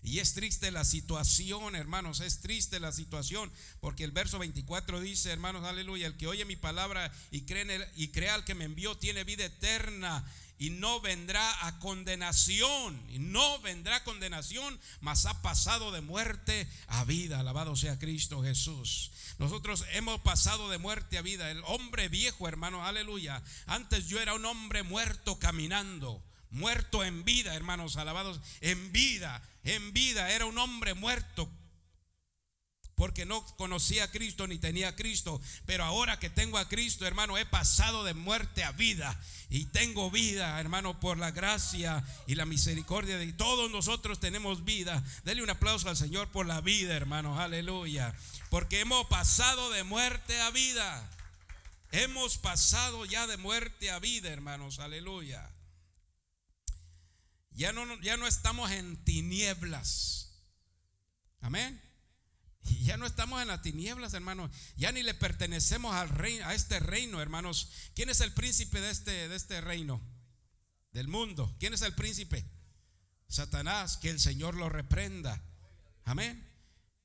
Y es triste la situación, hermanos, es triste la situación, porque el verso 24 dice, hermanos, aleluya, el que oye mi palabra y cree, en y crea al que me envió tiene vida eterna y no vendrá a condenación, y no vendrá condenación, mas ha pasado de muerte a vida, alabado sea Cristo Jesús. Nosotros hemos pasado de muerte a vida, el hombre viejo, hermanos, aleluya. Antes yo era un hombre muerto caminando muerto en vida, hermanos, alabados, en vida, en vida, era un hombre muerto. Porque no conocía a Cristo ni tenía a Cristo. Pero ahora que tengo a Cristo, hermano, he pasado de muerte a vida. Y tengo vida, hermano, por la gracia y la misericordia de todos nosotros tenemos vida. Dele un aplauso al Señor por la vida, hermanos. Aleluya. Porque hemos pasado de muerte a vida. Hemos pasado ya de muerte a vida, hermanos. Aleluya. Ya no, ya no estamos en tinieblas. Amén. Ya no estamos en las tinieblas, hermanos. Ya ni le pertenecemos al reino, a este reino, hermanos. ¿Quién es el príncipe de este, de este reino? Del mundo. ¿Quién es el príncipe? Satanás. Que el Señor lo reprenda. Amén.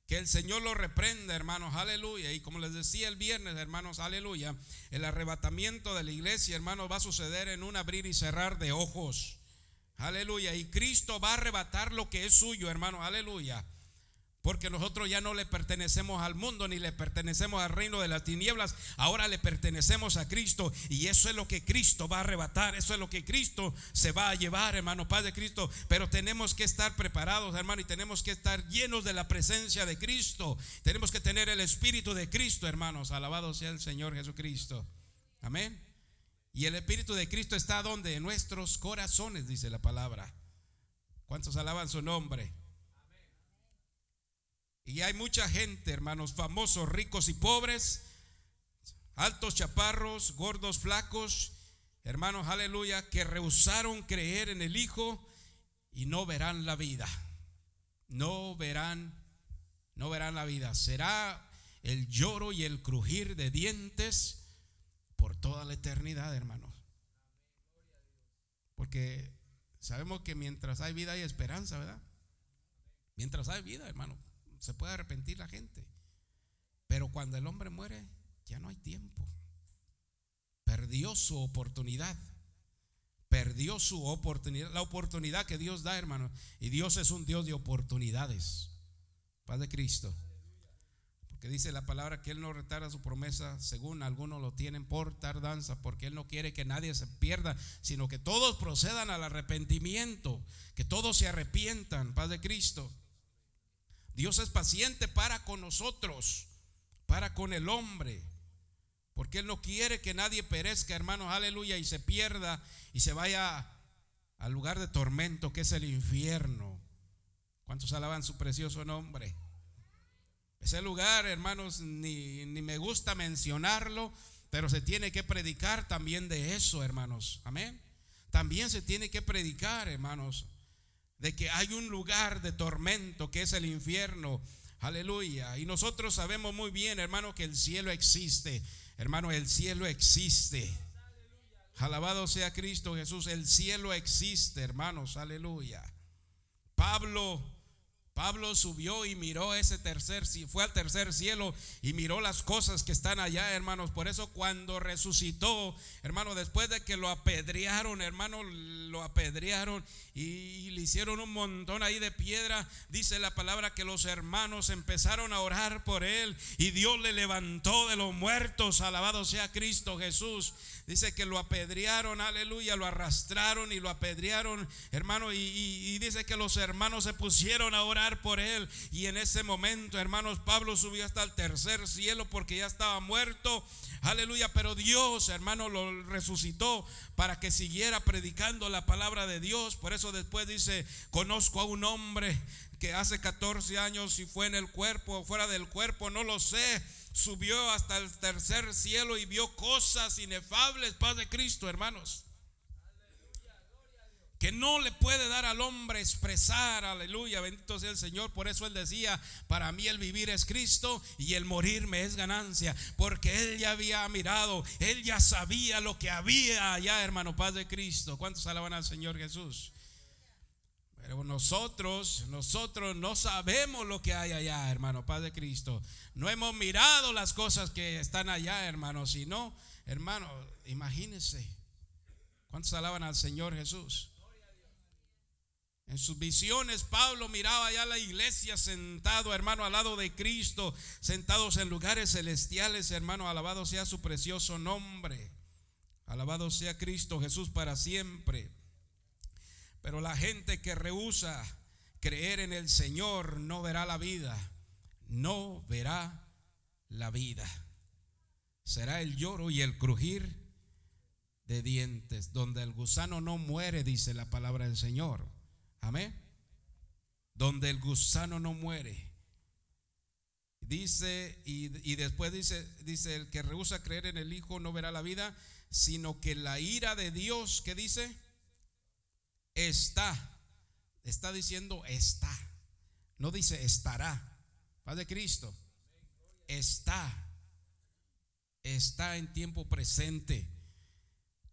Que el Señor lo reprenda, hermanos, aleluya. Y como les decía el viernes, hermanos, aleluya, el arrebatamiento de la iglesia, hermanos, va a suceder en un abrir y cerrar de ojos. Aleluya. Y Cristo va a arrebatar lo que es suyo, hermano. Aleluya. Porque nosotros ya no le pertenecemos al mundo ni le pertenecemos al reino de las tinieblas. Ahora le pertenecemos a Cristo. Y eso es lo que Cristo va a arrebatar. Eso es lo que Cristo se va a llevar, hermano Padre Cristo. Pero tenemos que estar preparados, hermano. Y tenemos que estar llenos de la presencia de Cristo. Tenemos que tener el Espíritu de Cristo, hermanos. Alabado sea el Señor Jesucristo. Amén. Y el Espíritu de Cristo está donde? En nuestros corazones, dice la palabra. ¿Cuántos alaban su nombre? Y hay mucha gente, hermanos, famosos, ricos y pobres, altos, chaparros, gordos, flacos, hermanos, aleluya, que rehusaron creer en el Hijo y no verán la vida. No verán, no verán la vida. Será el lloro y el crujir de dientes por toda la eternidad, hermanos. Porque sabemos que mientras hay vida hay esperanza, ¿verdad? Mientras hay vida, hermano, se puede arrepentir la gente. Pero cuando el hombre muere, ya no hay tiempo. Perdió su oportunidad. Perdió su oportunidad, la oportunidad que Dios da, hermano. Y Dios es un Dios de oportunidades. Padre Cristo que dice la palabra que Él no retarda su promesa, según algunos lo tienen por tardanza, porque Él no quiere que nadie se pierda, sino que todos procedan al arrepentimiento, que todos se arrepientan, Padre Cristo. Dios es paciente para con nosotros, para con el hombre, porque Él no quiere que nadie perezca, hermanos, aleluya, y se pierda y se vaya al lugar de tormento que es el infierno. ¿Cuántos alaban su precioso nombre? Ese lugar, hermanos, ni, ni me gusta mencionarlo, pero se tiene que predicar también de eso, hermanos. Amén. También se tiene que predicar, hermanos, de que hay un lugar de tormento que es el infierno. Aleluya. Y nosotros sabemos muy bien, hermano, que el cielo existe. Hermano, el cielo existe. Alabado sea Cristo Jesús. El cielo existe, hermanos. Aleluya. Pablo Pablo subió y miró ese tercer, fue al tercer cielo y miró las cosas que están allá, hermanos. Por eso cuando resucitó, hermano, después de que lo apedrearon, hermano, lo apedrearon y le hicieron un montón ahí de piedra, dice la palabra que los hermanos empezaron a orar por él y Dios le levantó de los muertos, alabado sea Cristo Jesús. Dice que lo apedrearon, aleluya, lo arrastraron y lo apedrearon, hermano, y, y dice que los hermanos se pusieron a orar por él. Y en ese momento, hermanos, Pablo subió hasta el tercer cielo porque ya estaba muerto. Aleluya, pero Dios, hermano, lo resucitó para que siguiera predicando la palabra de Dios. Por eso después dice, conozco a un hombre que hace 14 años, si fue en el cuerpo o fuera del cuerpo, no lo sé. Subió hasta el tercer cielo y vio cosas inefables, paz de Cristo, hermanos que no le puede dar al hombre expresar, aleluya, bendito sea el Señor. Por eso él decía, para mí el vivir es Cristo y el morir me es ganancia, porque él ya había mirado, él ya sabía lo que había allá, hermano, paz de Cristo. ¿Cuántos alaban al Señor Jesús? Pero nosotros, nosotros no sabemos lo que hay allá, hermano, paz de Cristo. No hemos mirado las cosas que están allá, hermano, sino, hermano, imagínense. ¿Cuántos alaban al Señor Jesús? En sus visiones, Pablo miraba ya la iglesia sentado, hermano, al lado de Cristo, sentados en lugares celestiales, hermano, alabado sea su precioso nombre. Alabado sea Cristo Jesús para siempre. Pero la gente que rehúsa creer en el Señor no verá la vida, no verá la vida. Será el lloro y el crujir de dientes, donde el gusano no muere, dice la palabra del Señor. Amén. Donde el gusano no muere. Dice, y, después dice, dice, el que rehúsa creer en el Hijo no verá la vida, sino que la ira de Dios, ¿qué dice? Está. Está diciendo está. No dice estará. Paz de Cristo. Está. Está en tiempo presente.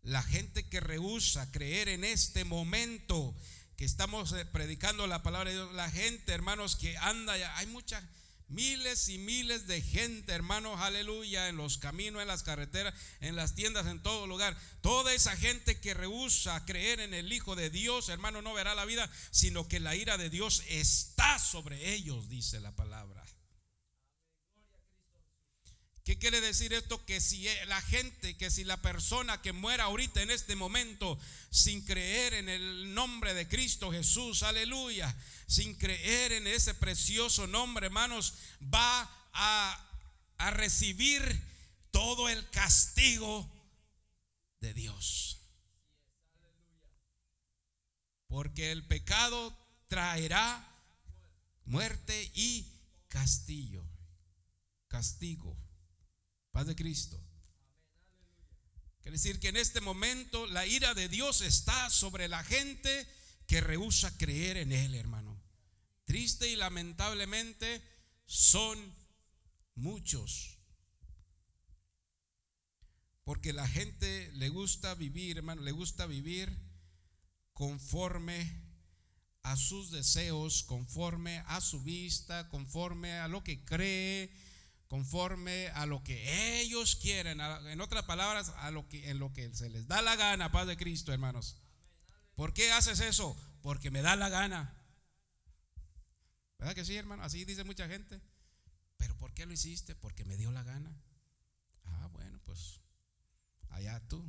La gente que rehúsa creer en este momento que estamos eh, predicando la palabra de Dios, la gente, hermanos, que anda, hay muchas, miles y miles de gente, hermanos, aleluya, en los caminos, en las carreteras, en las tiendas, en todo lugar. Toda esa gente que rehúsa creer en el Hijo de Dios, hermano, no verá la vida, sino que la ira de Dios está sobre ellos, dice la palabra. ¿Qué quiere decir esto? Que si e, la gente, que si la persona que muera ahorita en este momento sin creer en el nombre de Cristo Jesús, aleluya, sin creer en ese precioso nombre, hermanos, va a, a recibir todo el castigo de Dios. Porque el pecado traerá muerte y castillo, castigo. Paz de Cristo. Quiere decir que en este momento la ira de Dios está sobre la gente que rehúsa creer en Él, hermano. Triste y lamentablemente son muchos. Porque la gente le gusta vivir, hermano, le gusta vivir conforme a sus deseos, conforme a su vista, conforme a lo que cree, conforme a lo que ellos quieren, en otras palabras, a lo que en lo que se les da la gana, paz de Cristo, hermanos. ¿Por qué haces eso? Porque me da la gana. ¿Verdad que sí, hermano? Así dice mucha gente. ¿Pero por qué lo hiciste? Porque me dio la gana. Ah, bueno, pues allá tú.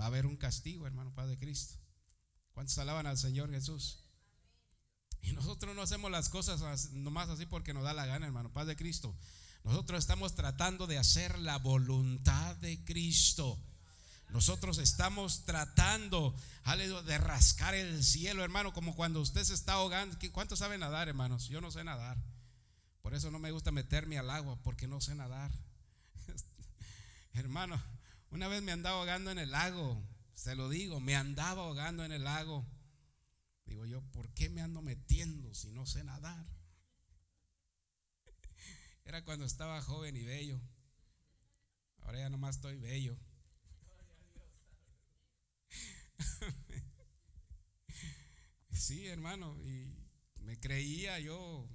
Va a haber un castigo, hermano, Padre Cristo. ¿Cuántos alaban al Señor Jesús? Y nosotros no hacemos las cosas nomás así porque nos da la gana, hermano. Paz de Cristo. Nosotros estamos tratando de hacer la voluntad de Cristo. Nosotros estamos tratando de rascar el cielo, hermano, como cuando usted se está ahogando. ¿Cuántos saben nadar, hermanos? Yo no sé nadar. Por eso no me gusta meterme al agua, porque no sé nadar. Hermano, una vez me andaba ahogando en el lago, se lo digo, me andaba ahogando en el lago. Digo yo, ¿por qué me ando metiendo si no sé nadar? Era cuando estaba joven y bello. Ahora ya nomás estoy bello. Sí, hermano, y me creía yo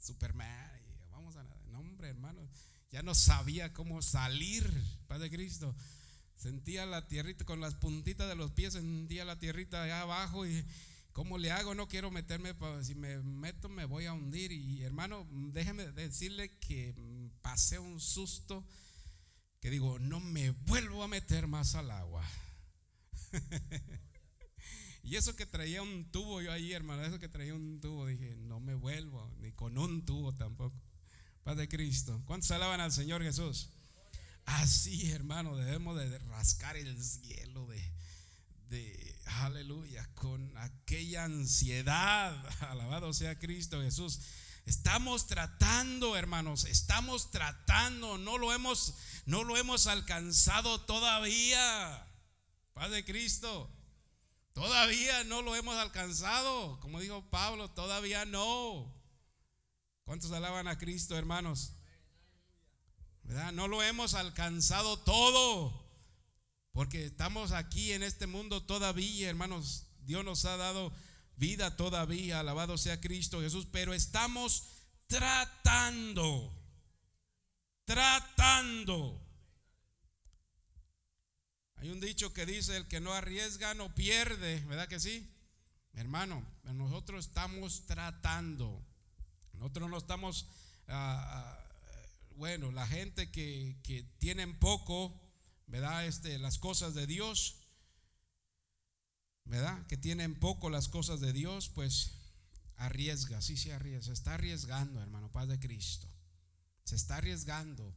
Superman. vamos a no, hombre, hermano, ya no sabía cómo salir, Padre Cristo. Sentía la tierrita con las puntitas de los pies, sentía la tierrita allá abajo y ¿cómo le hago? No quiero meterme, si me meto me voy a hundir. Y hermano, déjeme decirle que pasé un susto que digo, no me vuelvo a meter más al agua. y eso que traía un tubo yo ahí, hermano, eso que traía un tubo, dije, no me vuelvo, ni con un tubo tampoco. Paz de Cristo. ¿Cuántos alaban al Señor Jesús? Así, hermano, debemos de rascar el cielo de, de, aleluya, con aquella ansiedad. Alabado sea Cristo Jesús. Estamos tratando, hermanos, estamos tratando, no lo hemos no lo hemos alcanzado todavía. Padre Cristo, todavía no lo hemos alcanzado, como dijo Pablo, todavía no. ¿Cuántos alaban a Cristo, hermanos? ¿Verdad? No lo hemos alcanzado todo. Porque estamos aquí en este mundo todavía, hermanos. Dios nos ha dado vida todavía. Alabado sea Cristo Jesús. Pero estamos tratando. Tratando. Hay un dicho que dice, el que no arriesga no pierde. ¿Verdad que sí? Hermano, nosotros estamos tratando. Nosotros no estamos, ah, ah, bueno, la gente que, que tienen poco, ¿verdad? Este, las cosas de Dios, ¿verdad? Que tienen poco las cosas de Dios, pues arriesga, sí se arriesga, se está arriesgando, hermano, Paz de Cristo. Se está arriesgando.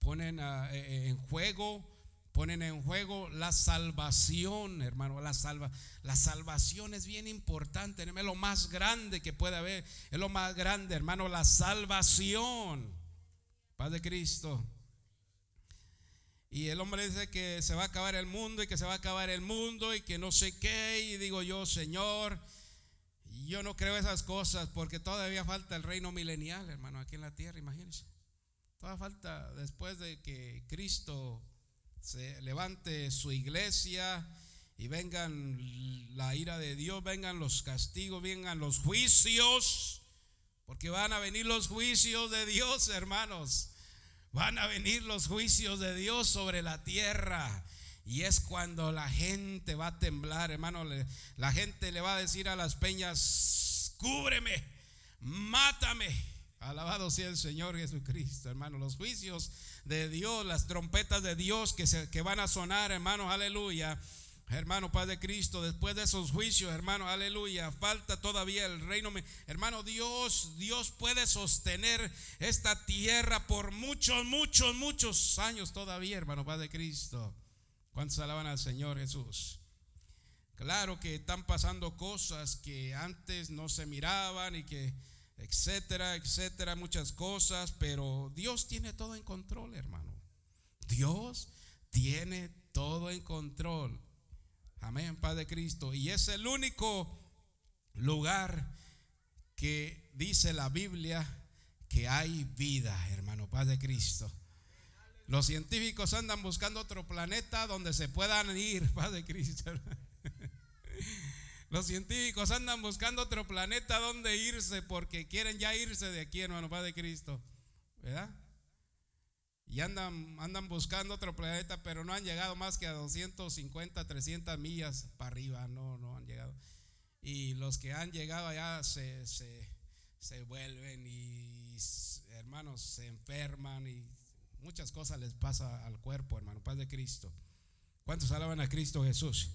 Ponen ah, eh, eh, en juego ponen en juego la salvación, hermano. La, salva, la salvación es bien importante, es lo más grande que puede haber, es lo más grande, hermano, la salvación. Paz de Cristo. Y el hombre dice que se va a acabar el mundo y que se va a acabar el mundo y que no sé qué. Y digo yo, Señor, yo no creo esas cosas porque todavía falta el reino milenial, hermano, aquí en la tierra, imagínense. Todavía falta después de que Cristo se levante su iglesia y vengan la ira de Dios, vengan los castigos, vengan los juicios, porque van a venir los juicios de Dios, hermanos. Van a venir los juicios de Dios sobre la tierra. Y es cuando la gente va a temblar, hermano. La gente le va a decir a las peñas, cúbreme, mátame. Alabado sea el Señor Jesucristo, hermano. Los juicios de Dios, las trompetas de Dios que, se, que van a sonar, hermano, aleluya. Hermano Padre Cristo, después de esos juicios, hermano, aleluya, falta todavía el reino. Hermano, Dios, Dios puede sostener esta tierra por muchos, muchos, muchos años todavía, hermano Padre Cristo. ¿Cuántos alaban al Señor Jesús? Claro que están pasando cosas que antes no se miraban y que etcétera, etcétera, muchas cosas, pero Dios tiene todo en control, hermano. Dios tiene todo en control. Amén, Padre Cristo. Y es el único lugar que dice la Biblia que hay vida, hermano, Padre Cristo. Los científicos andan buscando otro planeta donde se puedan ir, Padre Cristo. Los científicos andan buscando otro planeta donde irse porque quieren ya irse de aquí, hermano Padre Cristo. ¿Verdad? Y andan, andan buscando otro planeta, pero no han llegado más que a 250, 300 millas para arriba. No, no han llegado. Y los que han llegado allá se, se vuelven y, hermanos, se enferman y muchas cosas les pasa al cuerpo, hermano Padre Cristo. ¿Cuántos alaban a Cristo Jesús?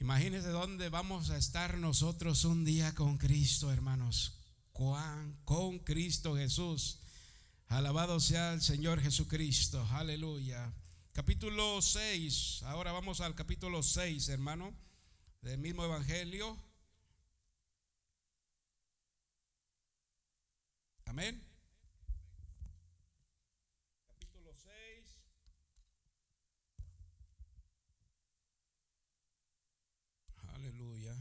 Imagínense dónde vamos a estar nosotros un día con Cristo, hermanos. Con Cristo Jesús. Alabado sea el Señor Jesucristo. Aleluya. Capítulo 6. Ahora vamos al capítulo 6, hermano, del mismo Evangelio. Amén. Capítulo 6. Aleluya.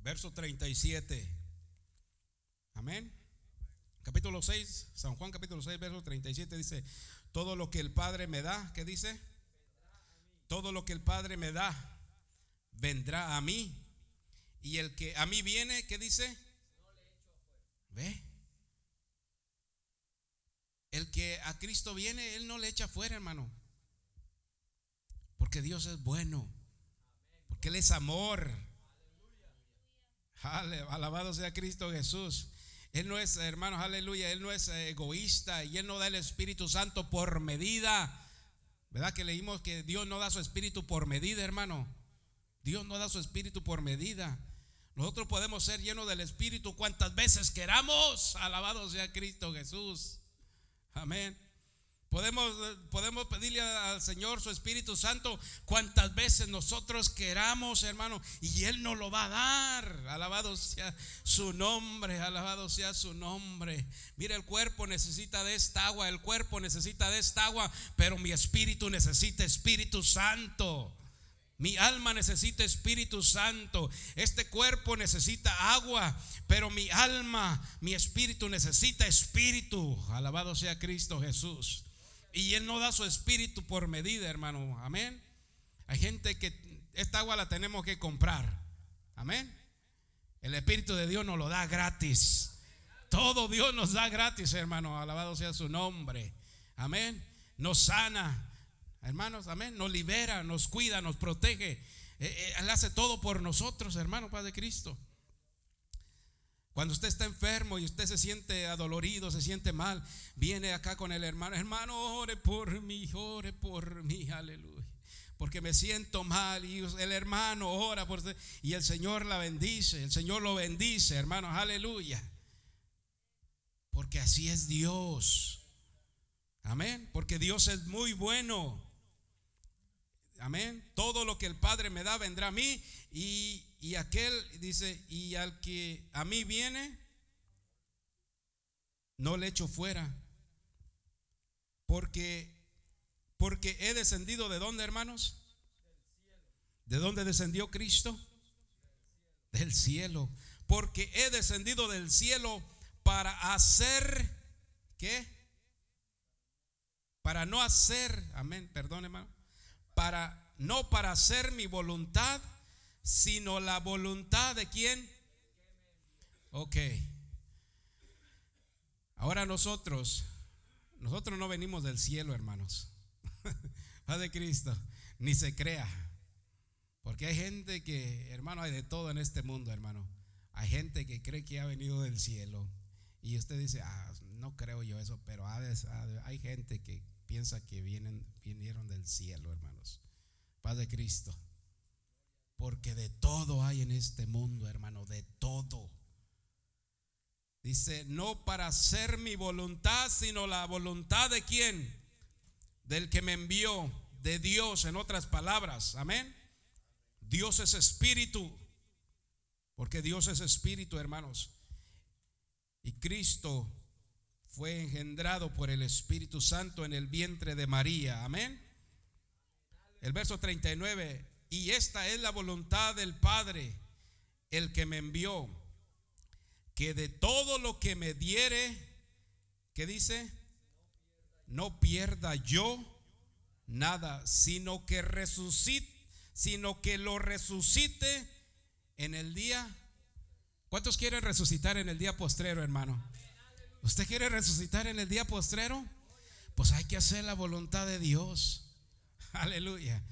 Verso 37. Amén. Capítulo 6, San Juan capítulo 6, verso 37 dice, todo lo que el Padre me da, ¿qué dice? Todo lo que el Padre me da, vendrá a mí. Y el que a mí viene, ¿qué dice? ¿Ve? El que a Cristo viene, Él no le echa fuera, hermano. Porque Dios es bueno. Porque Él es amor. Alabado sea Cristo Jesús. Él no es, hermanos, aleluya, Él no es egoísta y Él no da el Espíritu Santo por medida. ¿Verdad que leímos que Dios no da su Espíritu por medida, hermano? Dios no da su Espíritu por medida. Nosotros podemos ser llenos del Espíritu cuantas veces queramos. Alabado sea Cristo Jesús. Amén. Podemos, podemos pedirle al Señor su Espíritu Santo cuantas veces nosotros queramos, hermano, y Él nos lo va a dar. Alabado sea su nombre, alabado sea su nombre. Mira, el cuerpo necesita de esta agua, el cuerpo necesita de esta agua, pero mi espíritu necesita Espíritu Santo. Mi alma necesita Espíritu Santo. Este cuerpo necesita agua, pero mi alma, mi espíritu necesita espíritu. Alabado sea Cristo Jesús. Y Él no da su espíritu por medida, hermano. Amén. Hay gente que esta agua la tenemos que comprar. Amén. El Espíritu de Dios nos lo da gratis. Todo Dios nos da gratis, hermano. Alabado sea su nombre. Amén. Nos sana, Hermanos, amén. Nos libera, nos cuida, nos protege. Eh, eh, él hace todo por nosotros, hermano, Padre Cristo. Cuando usted está enfermo y usted se siente adolorido, se siente mal, viene acá con el hermano. Hermano, ore por mí, ore por mí, aleluya. Porque me siento mal y el hermano ora por usted y el Señor la bendice, el Señor lo bendice, hermanos, aleluya. Porque así es Dios. Amén. Porque Dios es muy bueno. Amén. Todo lo que el Padre me da vendrá a mí. Y, aquel dice, y al que a mí viene, no le echo fuera. Porque, porque he descendido de dónde, hermanos? ¿De dónde descendió Cristo? Del cielo. Porque he descendido del cielo para hacer, ¿qué? Para no hacer, amén, perdón hermano para no para hacer mi voluntad, sino la voluntad de quién? Ok. Ahora nosotros, nosotros no venimos del cielo, hermanos. de Cristo, ni se crea. Porque hay gente que, hermano, hay de todo en este mundo, hermano. Hay gente que cree que ha venido del cielo. Y usted dice, ah, no creo yo eso, pero hay gente que piensa que vienen, vinieron del cielo, hermanos. Paz de Cristo. Porque de todo hay en este mundo, hermano, de todo. Dice, no para hacer mi voluntad, sino la voluntad de quién? Del que me envió, de Dios, en otras palabras. Amén. Dios es espíritu. Porque Dios es espíritu, hermanos. Y Cristo fue engendrado por el Espíritu Santo en el vientre de María. Amén. El verso 39, y esta es la voluntad del Padre, el que me envió, que de todo lo que me diere, ¿qué dice? No pierda yo nada, sino que resucite, sino que lo resucite en el día. ¿Cuántos quieren resucitar en el día postrero, hermano? ¿Usted quiere resucitar en el día postrero? Pues hay que hacer la voluntad de Dios. Aleluya.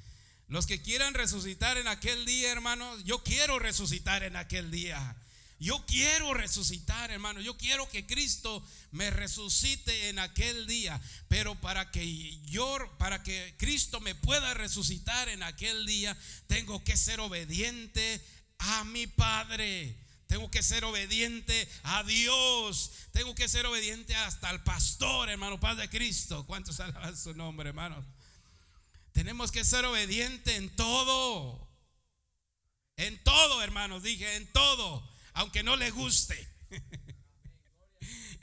Los que quieran resucitar en aquel día, hermanos, yo quiero resucitar en aquel día. Yo quiero resucitar, hermano. Yo quiero que Cristo me resucite en aquel día. Pero para que yo, para que Cristo me pueda resucitar en aquel día, tengo que ser obediente a mi Padre. Tengo que ser obediente a Dios. Tengo que ser obediente hasta al pastor, hermano, Padre Cristo. ¿Cuántos alaban su nombre, hermano? Tenemos que ser obedientes en todo. En todo, hermanos, dije, en todo, aunque no le guste.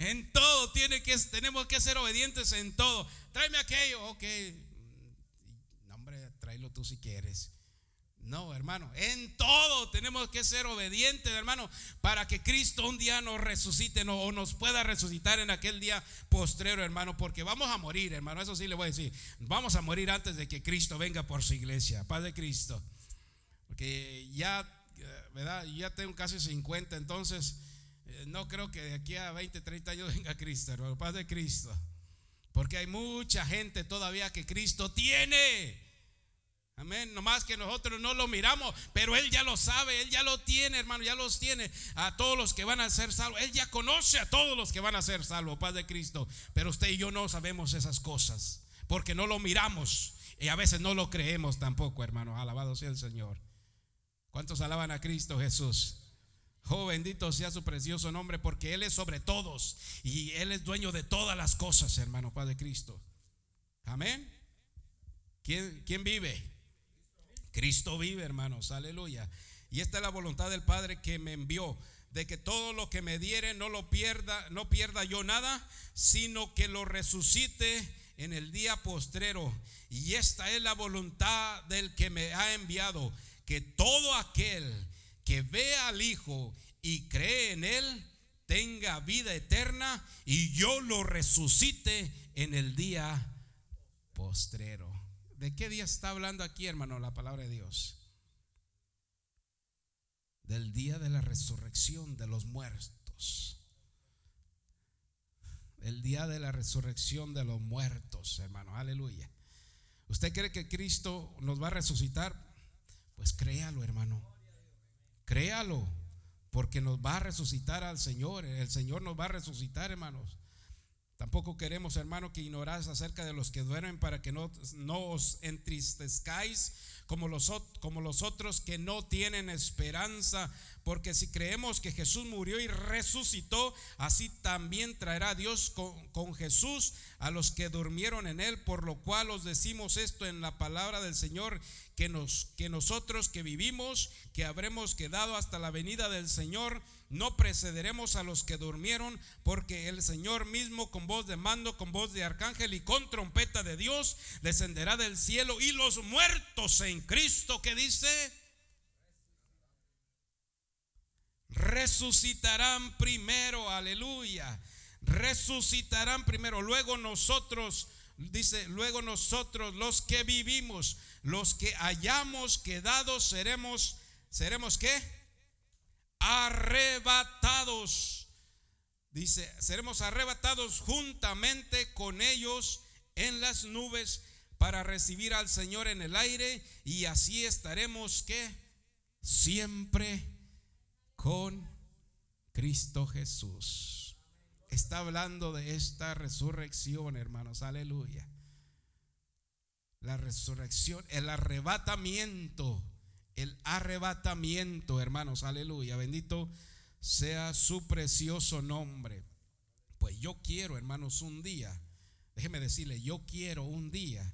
En todo tiene que, tenemos que ser obedientes en todo. Tráeme aquello, ok. No, hombre, tráelo tú si quieres. No, hermano, en todo tenemos que ser obedientes, hermano, para que Cristo un día nos resucite o nos pueda resucitar en aquel día postrero, hermano, porque vamos a morir, hermano, eso sí le voy a decir, vamos a morir antes de que Cristo venga por su iglesia, paz de Cristo, porque ya, eh, ¿verdad? Ya tengo casi 50, entonces eh, no creo que de aquí a 20, 30 años venga Cristo, hermano, paz de Cristo, porque hay mucha gente todavía que Cristo tiene. Amén. Nomás que nosotros no lo miramos, pero Él ya lo sabe, Él ya lo tiene, hermano, ya los tiene a todos los que van a ser salvos. Él ya conoce a todos los que van a ser salvos, paz de Cristo. Pero usted y yo no sabemos esas cosas, porque no lo miramos y a veces no lo creemos tampoco, hermano. Alabado sea el Señor. ¿Cuántos alaban a Cristo Jesús? Oh, bendito sea su precioso nombre, porque Él es sobre todos y Él es dueño de todas las cosas, hermano, Padre Cristo. Amén. ¿Quién, quién vive? Cristo vive, hermanos, aleluya. Y esta es la voluntad del Padre que me envió, de que todo lo que me diere no lo pierda, no pierda yo nada, sino que lo resucite en el día postrero. Y esta es la voluntad del que me ha enviado, que todo aquel que vea al Hijo y cree en él tenga vida eterna y yo lo resucite en el día postrero. ¿De qué día está hablando aquí, hermano, la palabra de Dios? Del día de la resurrección de los muertos. El día de la resurrección de los muertos, hermano. Aleluya. ¿Usted cree que Cristo nos va a resucitar? Pues créalo, hermano. Créalo, porque nos va a resucitar al Señor. El Señor nos va a resucitar, hermanos. Tampoco queremos, hermano, que ignoráis acerca de los que duermen para que no, no os entristezcáis como los, como los otros que no tienen esperanza. Porque si creemos que Jesús murió y resucitó, así también traerá Dios con, con Jesús a los que durmieron en él. Por lo cual os decimos esto en la palabra del Señor, que, nos, que nosotros que vivimos, que habremos quedado hasta la venida del Señor, no precederemos a los que durmieron, porque el Señor mismo con voz de mando, con voz de arcángel y con trompeta de Dios descenderá del cielo y los muertos en Cristo que dice, resucitarán primero, aleluya, resucitarán primero, luego nosotros, dice, luego nosotros los que vivimos, los que hayamos quedado, seremos, seremos qué? Arrebatados. Dice, seremos arrebatados juntamente con ellos en las nubes para recibir al Señor en el aire y así estaremos que siempre con Cristo Jesús. Está hablando de esta resurrección, hermanos, aleluya. La resurrección, el arrebatamiento el arrebatamiento, hermanos, aleluya, bendito sea su precioso nombre. Pues yo quiero, hermanos, un día, déjeme decirle, yo quiero un día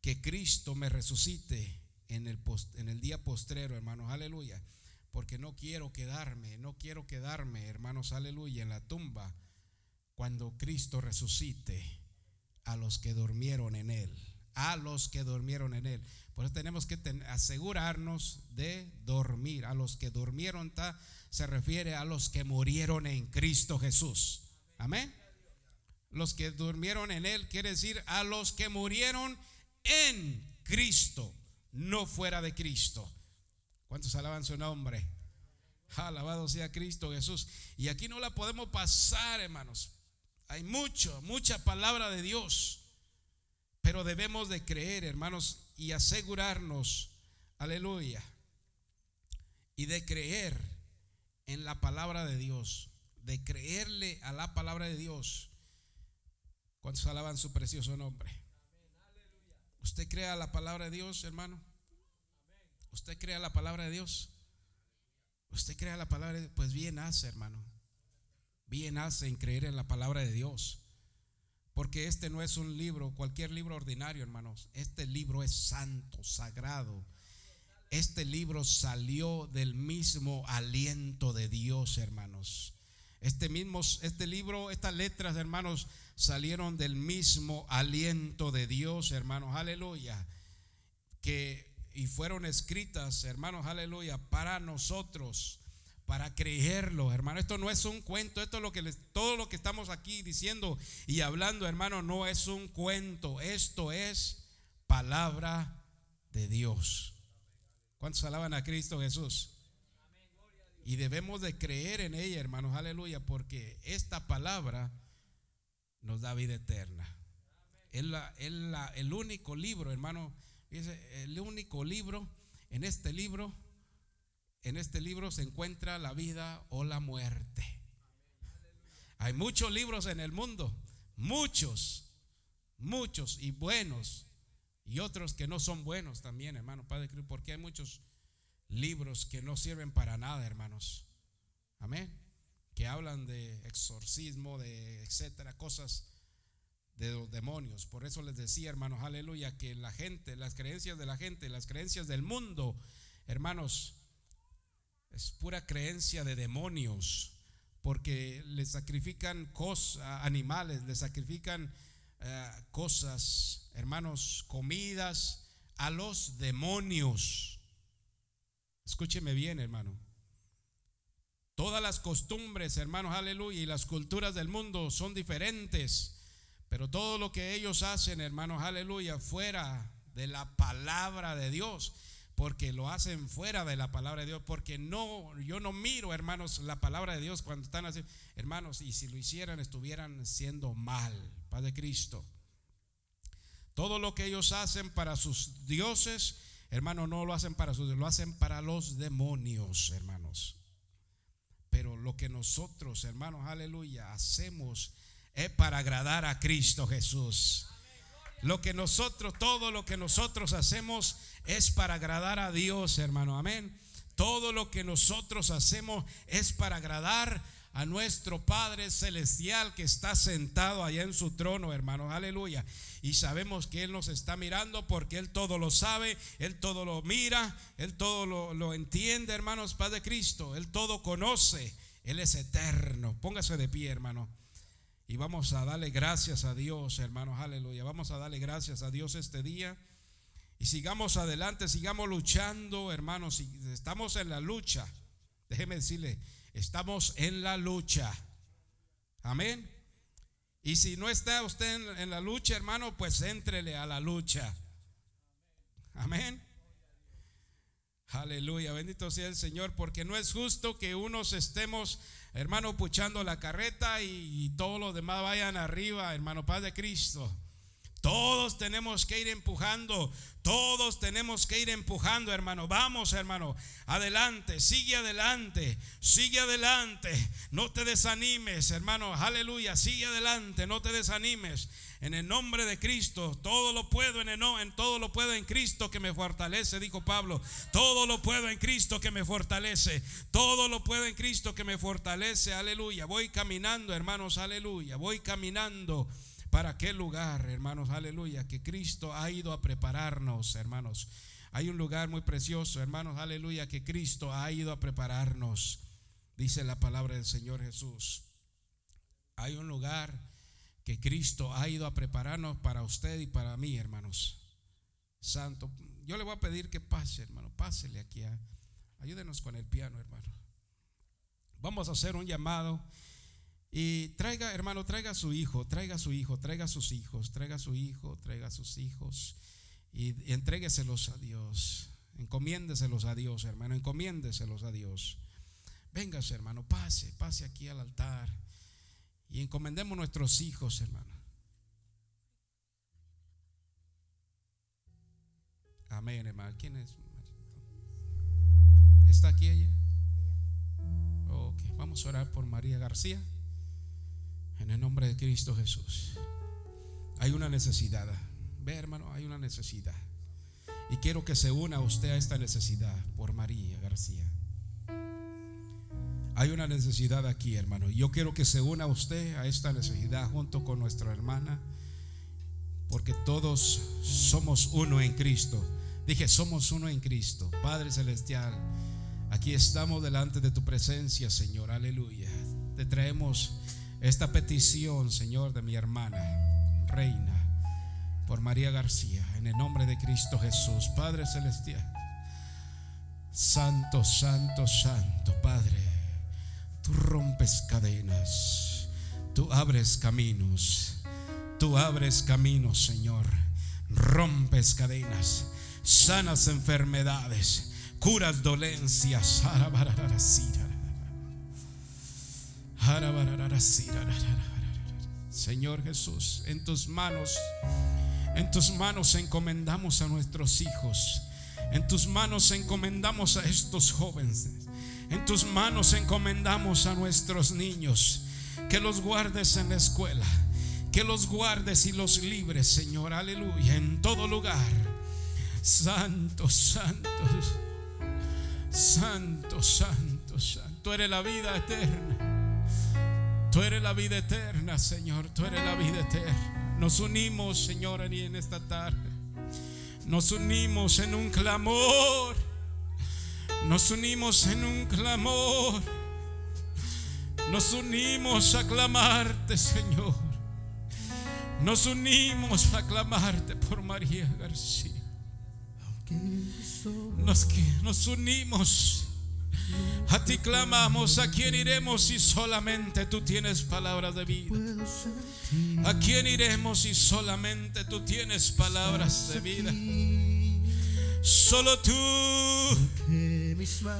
que Cristo me resucite en el, día postrero, hermanos, aleluya. Porque no quiero quedarme, no quiero quedarme, hermanos, aleluya, en la tumba cuando Cristo resucite a los que durmieron en él, a los que durmieron en él. Por eso tenemos que asegurarnos de dormir. A los que durmieron se refiere a los que murieron en Cristo Jesús. Amén. Los que durmieron en Él quiere decir a los que murieron en Cristo, no fuera de Cristo. ¿Cuántos alaban su nombre? Alabado sea Cristo Jesús. Y aquí no la podemos pasar, hermanos. Hay mucho, mucha palabra de Dios. Pero debemos de creer, hermanos, y asegurarnos, aleluya, y de creer en la palabra de Dios, de creerle a la palabra de Dios. ¿Cuántos alaban su precioso nombre? ¿Usted cree a la palabra de Dios, hermano? ¿Usted cree a la palabra de Dios? ¿Usted cree a la palabra de Dios? Pues bien hace, hermano. Bien hace en creer en la palabra de Dios. Porque este no es un libro, cualquier libro ordinario, hermanos. Este libro es santo, sagrado. Este libro salió del mismo aliento de Dios, hermanos. Este mismo, este libro, estas letras, hermanos, salieron del mismo aliento de Dios, hermanos, aleluya, que y fueron escritas, hermanos, aleluya, para nosotros, para creerlo, hermano. Esto no es un cuento, esto es lo que todo lo que estamos aquí diciendo y hablando, hermano, no es un cuento, esto es palabra de Dios. ¿Cuántos alaban a Cristo Jesús? Y debemos de creer en ella, hermanos, aleluya, porque esta palabra nos da vida eterna. Es, la, el único libro, hermano, el único libro, en este libro, en este libro se encuentra la vida o la muerte. Hay muchos libros en el mundo, muchos, muchos y buenos, y otros que no son buenos también, hermano Padre porque hay muchos libros que no sirven para nada, hermanos. Amén. Que hablan de exorcismo, de etcétera, cosas de los demonios. Por eso les decía, hermanos, aleluya, que la gente, las creencias de la gente, las creencias del mundo, hermanos, es pura creencia de demonios, porque le sacrifican cosas, animales, le sacrifican eh, cosas, hermanos, comidas a los demonios. Escúcheme bien, hermano. Todas las costumbres, hermanos, aleluya, y las culturas del mundo son diferentes, pero todo lo que ellos hacen, hermanos, aleluya, fuera de la palabra de Dios, porque lo hacen fuera de la palabra de Dios, porque no, yo no miro, hermanos, la palabra de Dios cuando están así, hermanos, y si lo hicieran estuvieran siendo mal, Padre Cristo. Todo lo que ellos hacen para sus dioses, Hermanos, no lo hacen para sus, lo hacen para los demonios, hermanos. Pero lo que nosotros, hermanos, aleluya, hacemos es para agradar a Cristo Jesús. Lo que nosotros, todo lo que nosotros hacemos es para agradar a Dios, hermano. Amén. Todo lo que nosotros hacemos es para agradar a nuestro Padre Celestial que está sentado allá en su trono, hermanos. Aleluya. Y sabemos que Él nos está mirando porque Él todo lo sabe, Él todo lo mira, Él todo lo, lo entiende, hermanos, Padre Cristo. Él todo conoce. Él es eterno. Póngase de pie, hermano. Y vamos a darle gracias a Dios, hermanos. Aleluya. Vamos a darle gracias a Dios este día. Y sigamos adelante, sigamos luchando, hermanos. Estamos en la lucha. Déjeme decirle, Estamos en la lucha. Amén. Y si no está usted en, la lucha, hermano, pues éntrele a la lucha. Amén. Aleluya, bendito sea el Señor, porque no es justo que unos estemos, hermano, puchando la carreta y, y todos los demás vayan arriba, hermano, Paz de Cristo. Todos tenemos que ir empujando, todos tenemos que ir empujando, hermano. Vamos, hermano, adelante, sigue adelante, sigue adelante. No te desanimes, hermano. Aleluya, sigue adelante, no te desanimes. En el nombre de Cristo, todo lo puedo en el en todo lo puedo en Cristo que me fortalece, dijo Pablo. Todo lo puedo en Cristo que me fortalece. Todo lo puedo en Cristo que me fortalece. Aleluya. Voy caminando, hermanos, aleluya. Voy caminando para qué lugar, hermanos, aleluya, que Cristo ha ido a prepararnos, hermanos. Hay un lugar muy precioso, hermanos, aleluya, que Cristo ha ido a prepararnos, dice la palabra del Señor Jesús. Hay un lugar que Cristo ha ido a prepararnos para usted y para mí, hermanos. Santo, yo le voy a pedir que pase, hermano, pásele aquí. ayúdenos con el piano, hermano. Vamos a hacer un llamado. Y traiga, hermano, traiga a su hijo, traiga a su hijo, traiga a sus hijos, traiga a su hijo, traiga a sus hijos y entrégueselos a Dios. Encomiéndeselos a Dios, hermano, encomiéndeselos a Dios. Véngase, hermano, pase, pase aquí al altar y encomendemos nuestros hijos, hermano. Amén, hermano. ¿Quién es? ¿Está aquí ella? Ok, vamos a orar por María García. En el nombre de Cristo Jesús. Hay una necesidad. Ve, hermano, hay una necesidad. Y quiero que se una usted a esta necesidad por María García. Hay una necesidad aquí, hermano. Yo quiero que se una usted a esta necesidad junto con nuestra hermana. Porque todos somos uno en Cristo. Dije, somos uno en Cristo. Padre Celestial, aquí estamos delante de tu presencia, Señor. Aleluya. te traemos esta petición, Señor, de mi hermana, reina, por María García, en el nombre de Cristo Jesús, Padre Celestial. Santo, santo, santo, Padre, tú rompes cadenas, tú abres caminos, tú abres caminos, Señor, rompes cadenas, sanas enfermedades, curas dolencias. Señor Jesús, en tus manos, en tus manos encomendamos a nuestros hijos. En tus manos encomendamos a estos jóvenes. En tus manos encomendamos a nuestros niños. Que los guardes en la escuela. Que los guardes y los libres, Señor. Aleluya. En todo lugar. Santo, santo. Santo, santo, santo. Tú eres la vida eterna. Tú eres la vida eterna, Señor. Tú eres la vida eterna. Nos unimos, Señor, en esta tarde nos unimos en un clamor. Nos unimos en un clamor. Nos unimos a clamarte, Señor. Nos unimos a clamarte por María García. Nos, unimos a ti clamamos, ¿a quién iremos si solamente tú tienes palabras de vida? ¿A quién iremos si solamente tú tienes palabras de vida? Solo tú,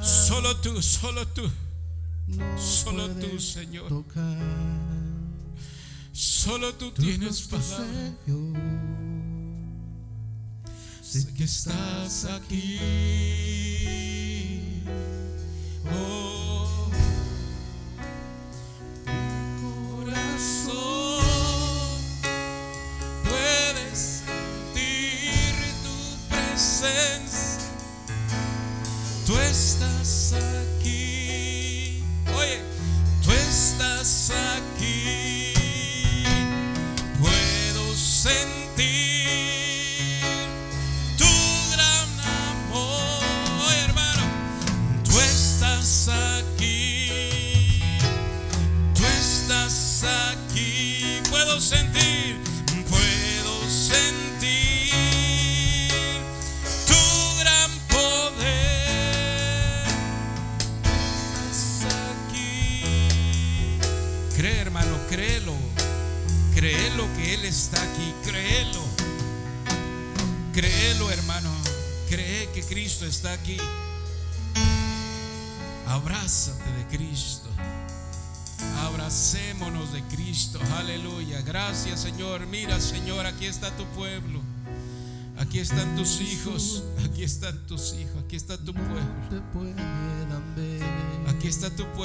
solo tú, solo tú, solo tú, Señor. Solo tú tienes palabras. Sé que estás aquí.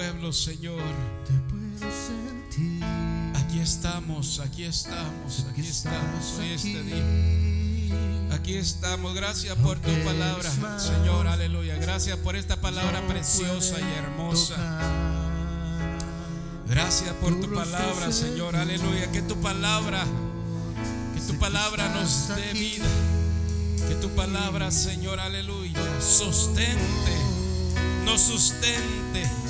Pueblo, Señor. Te puedo sentir estamos, aquí estamos, aquí estamos hoy este día. Aquí estamos, gracias por tu palabra, Señor, aleluya. Gracias por esta palabra preciosa y hermosa. Gracias por tu palabra, Señor, aleluya. Que tu palabra, que tu palabra nos dé vida. Que tu palabra, Señor, aleluya, sustente, nos sustente.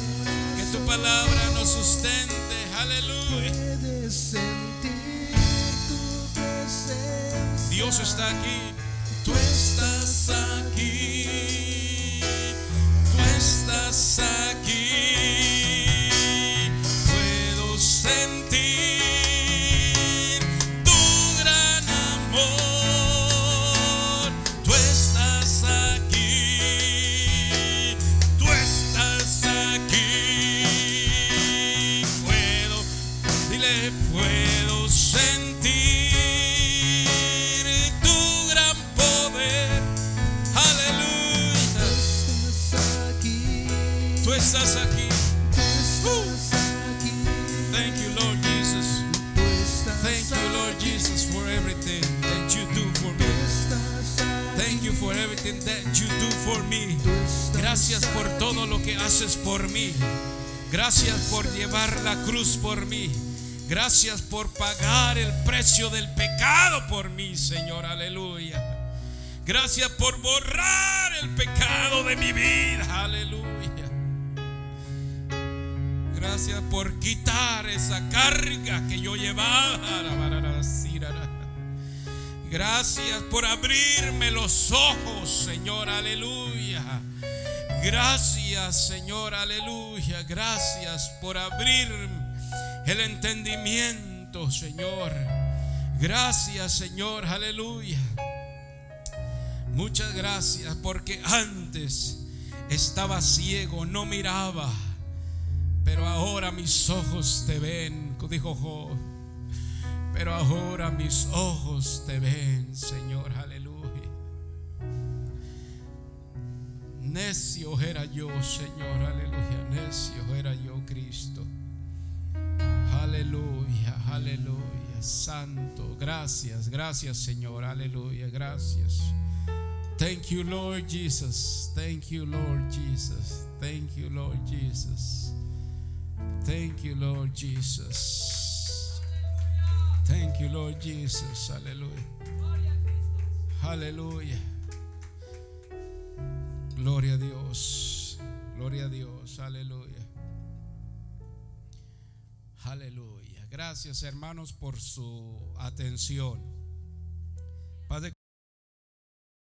Palabra nos sustente, aleluya. Dios está aquí, tú estás aquí, tú estás aquí. Gracias por pagar el precio del pecado por mí, Señor. Aleluya. Gracias por borrar el pecado de mi vida. Aleluya. Gracias por quitar esa carga que yo llevaba. Gracias por abrirme los ojos, Señor, aleluya. Gracias, Señor, aleluya. Gracias por abrir el entendimiento, Señor. Gracias, Señor, aleluya. Muchas gracias porque antes estaba ciego, no miraba, pero ahora mis ojos te ven, dijo Job. Pero ahora mis ojos te ven, Señor, aleluya. Necio era yo, Señor, aleluya. Necio era yo. Aleluya, aleluya. Santo, gracias, gracias, Señor, aleluya, gracias. Thank you, Lord Jesus. Thank you, Lord Jesus. Thank you, Lord Jesus. Thank you, Lord Jesus. Thank you, Lord Jesus. Aleluya. Aleluya. Gloria a Dios. Gloria a Dios. Aleluya. Aleluya. Gracias hermanos por su atención.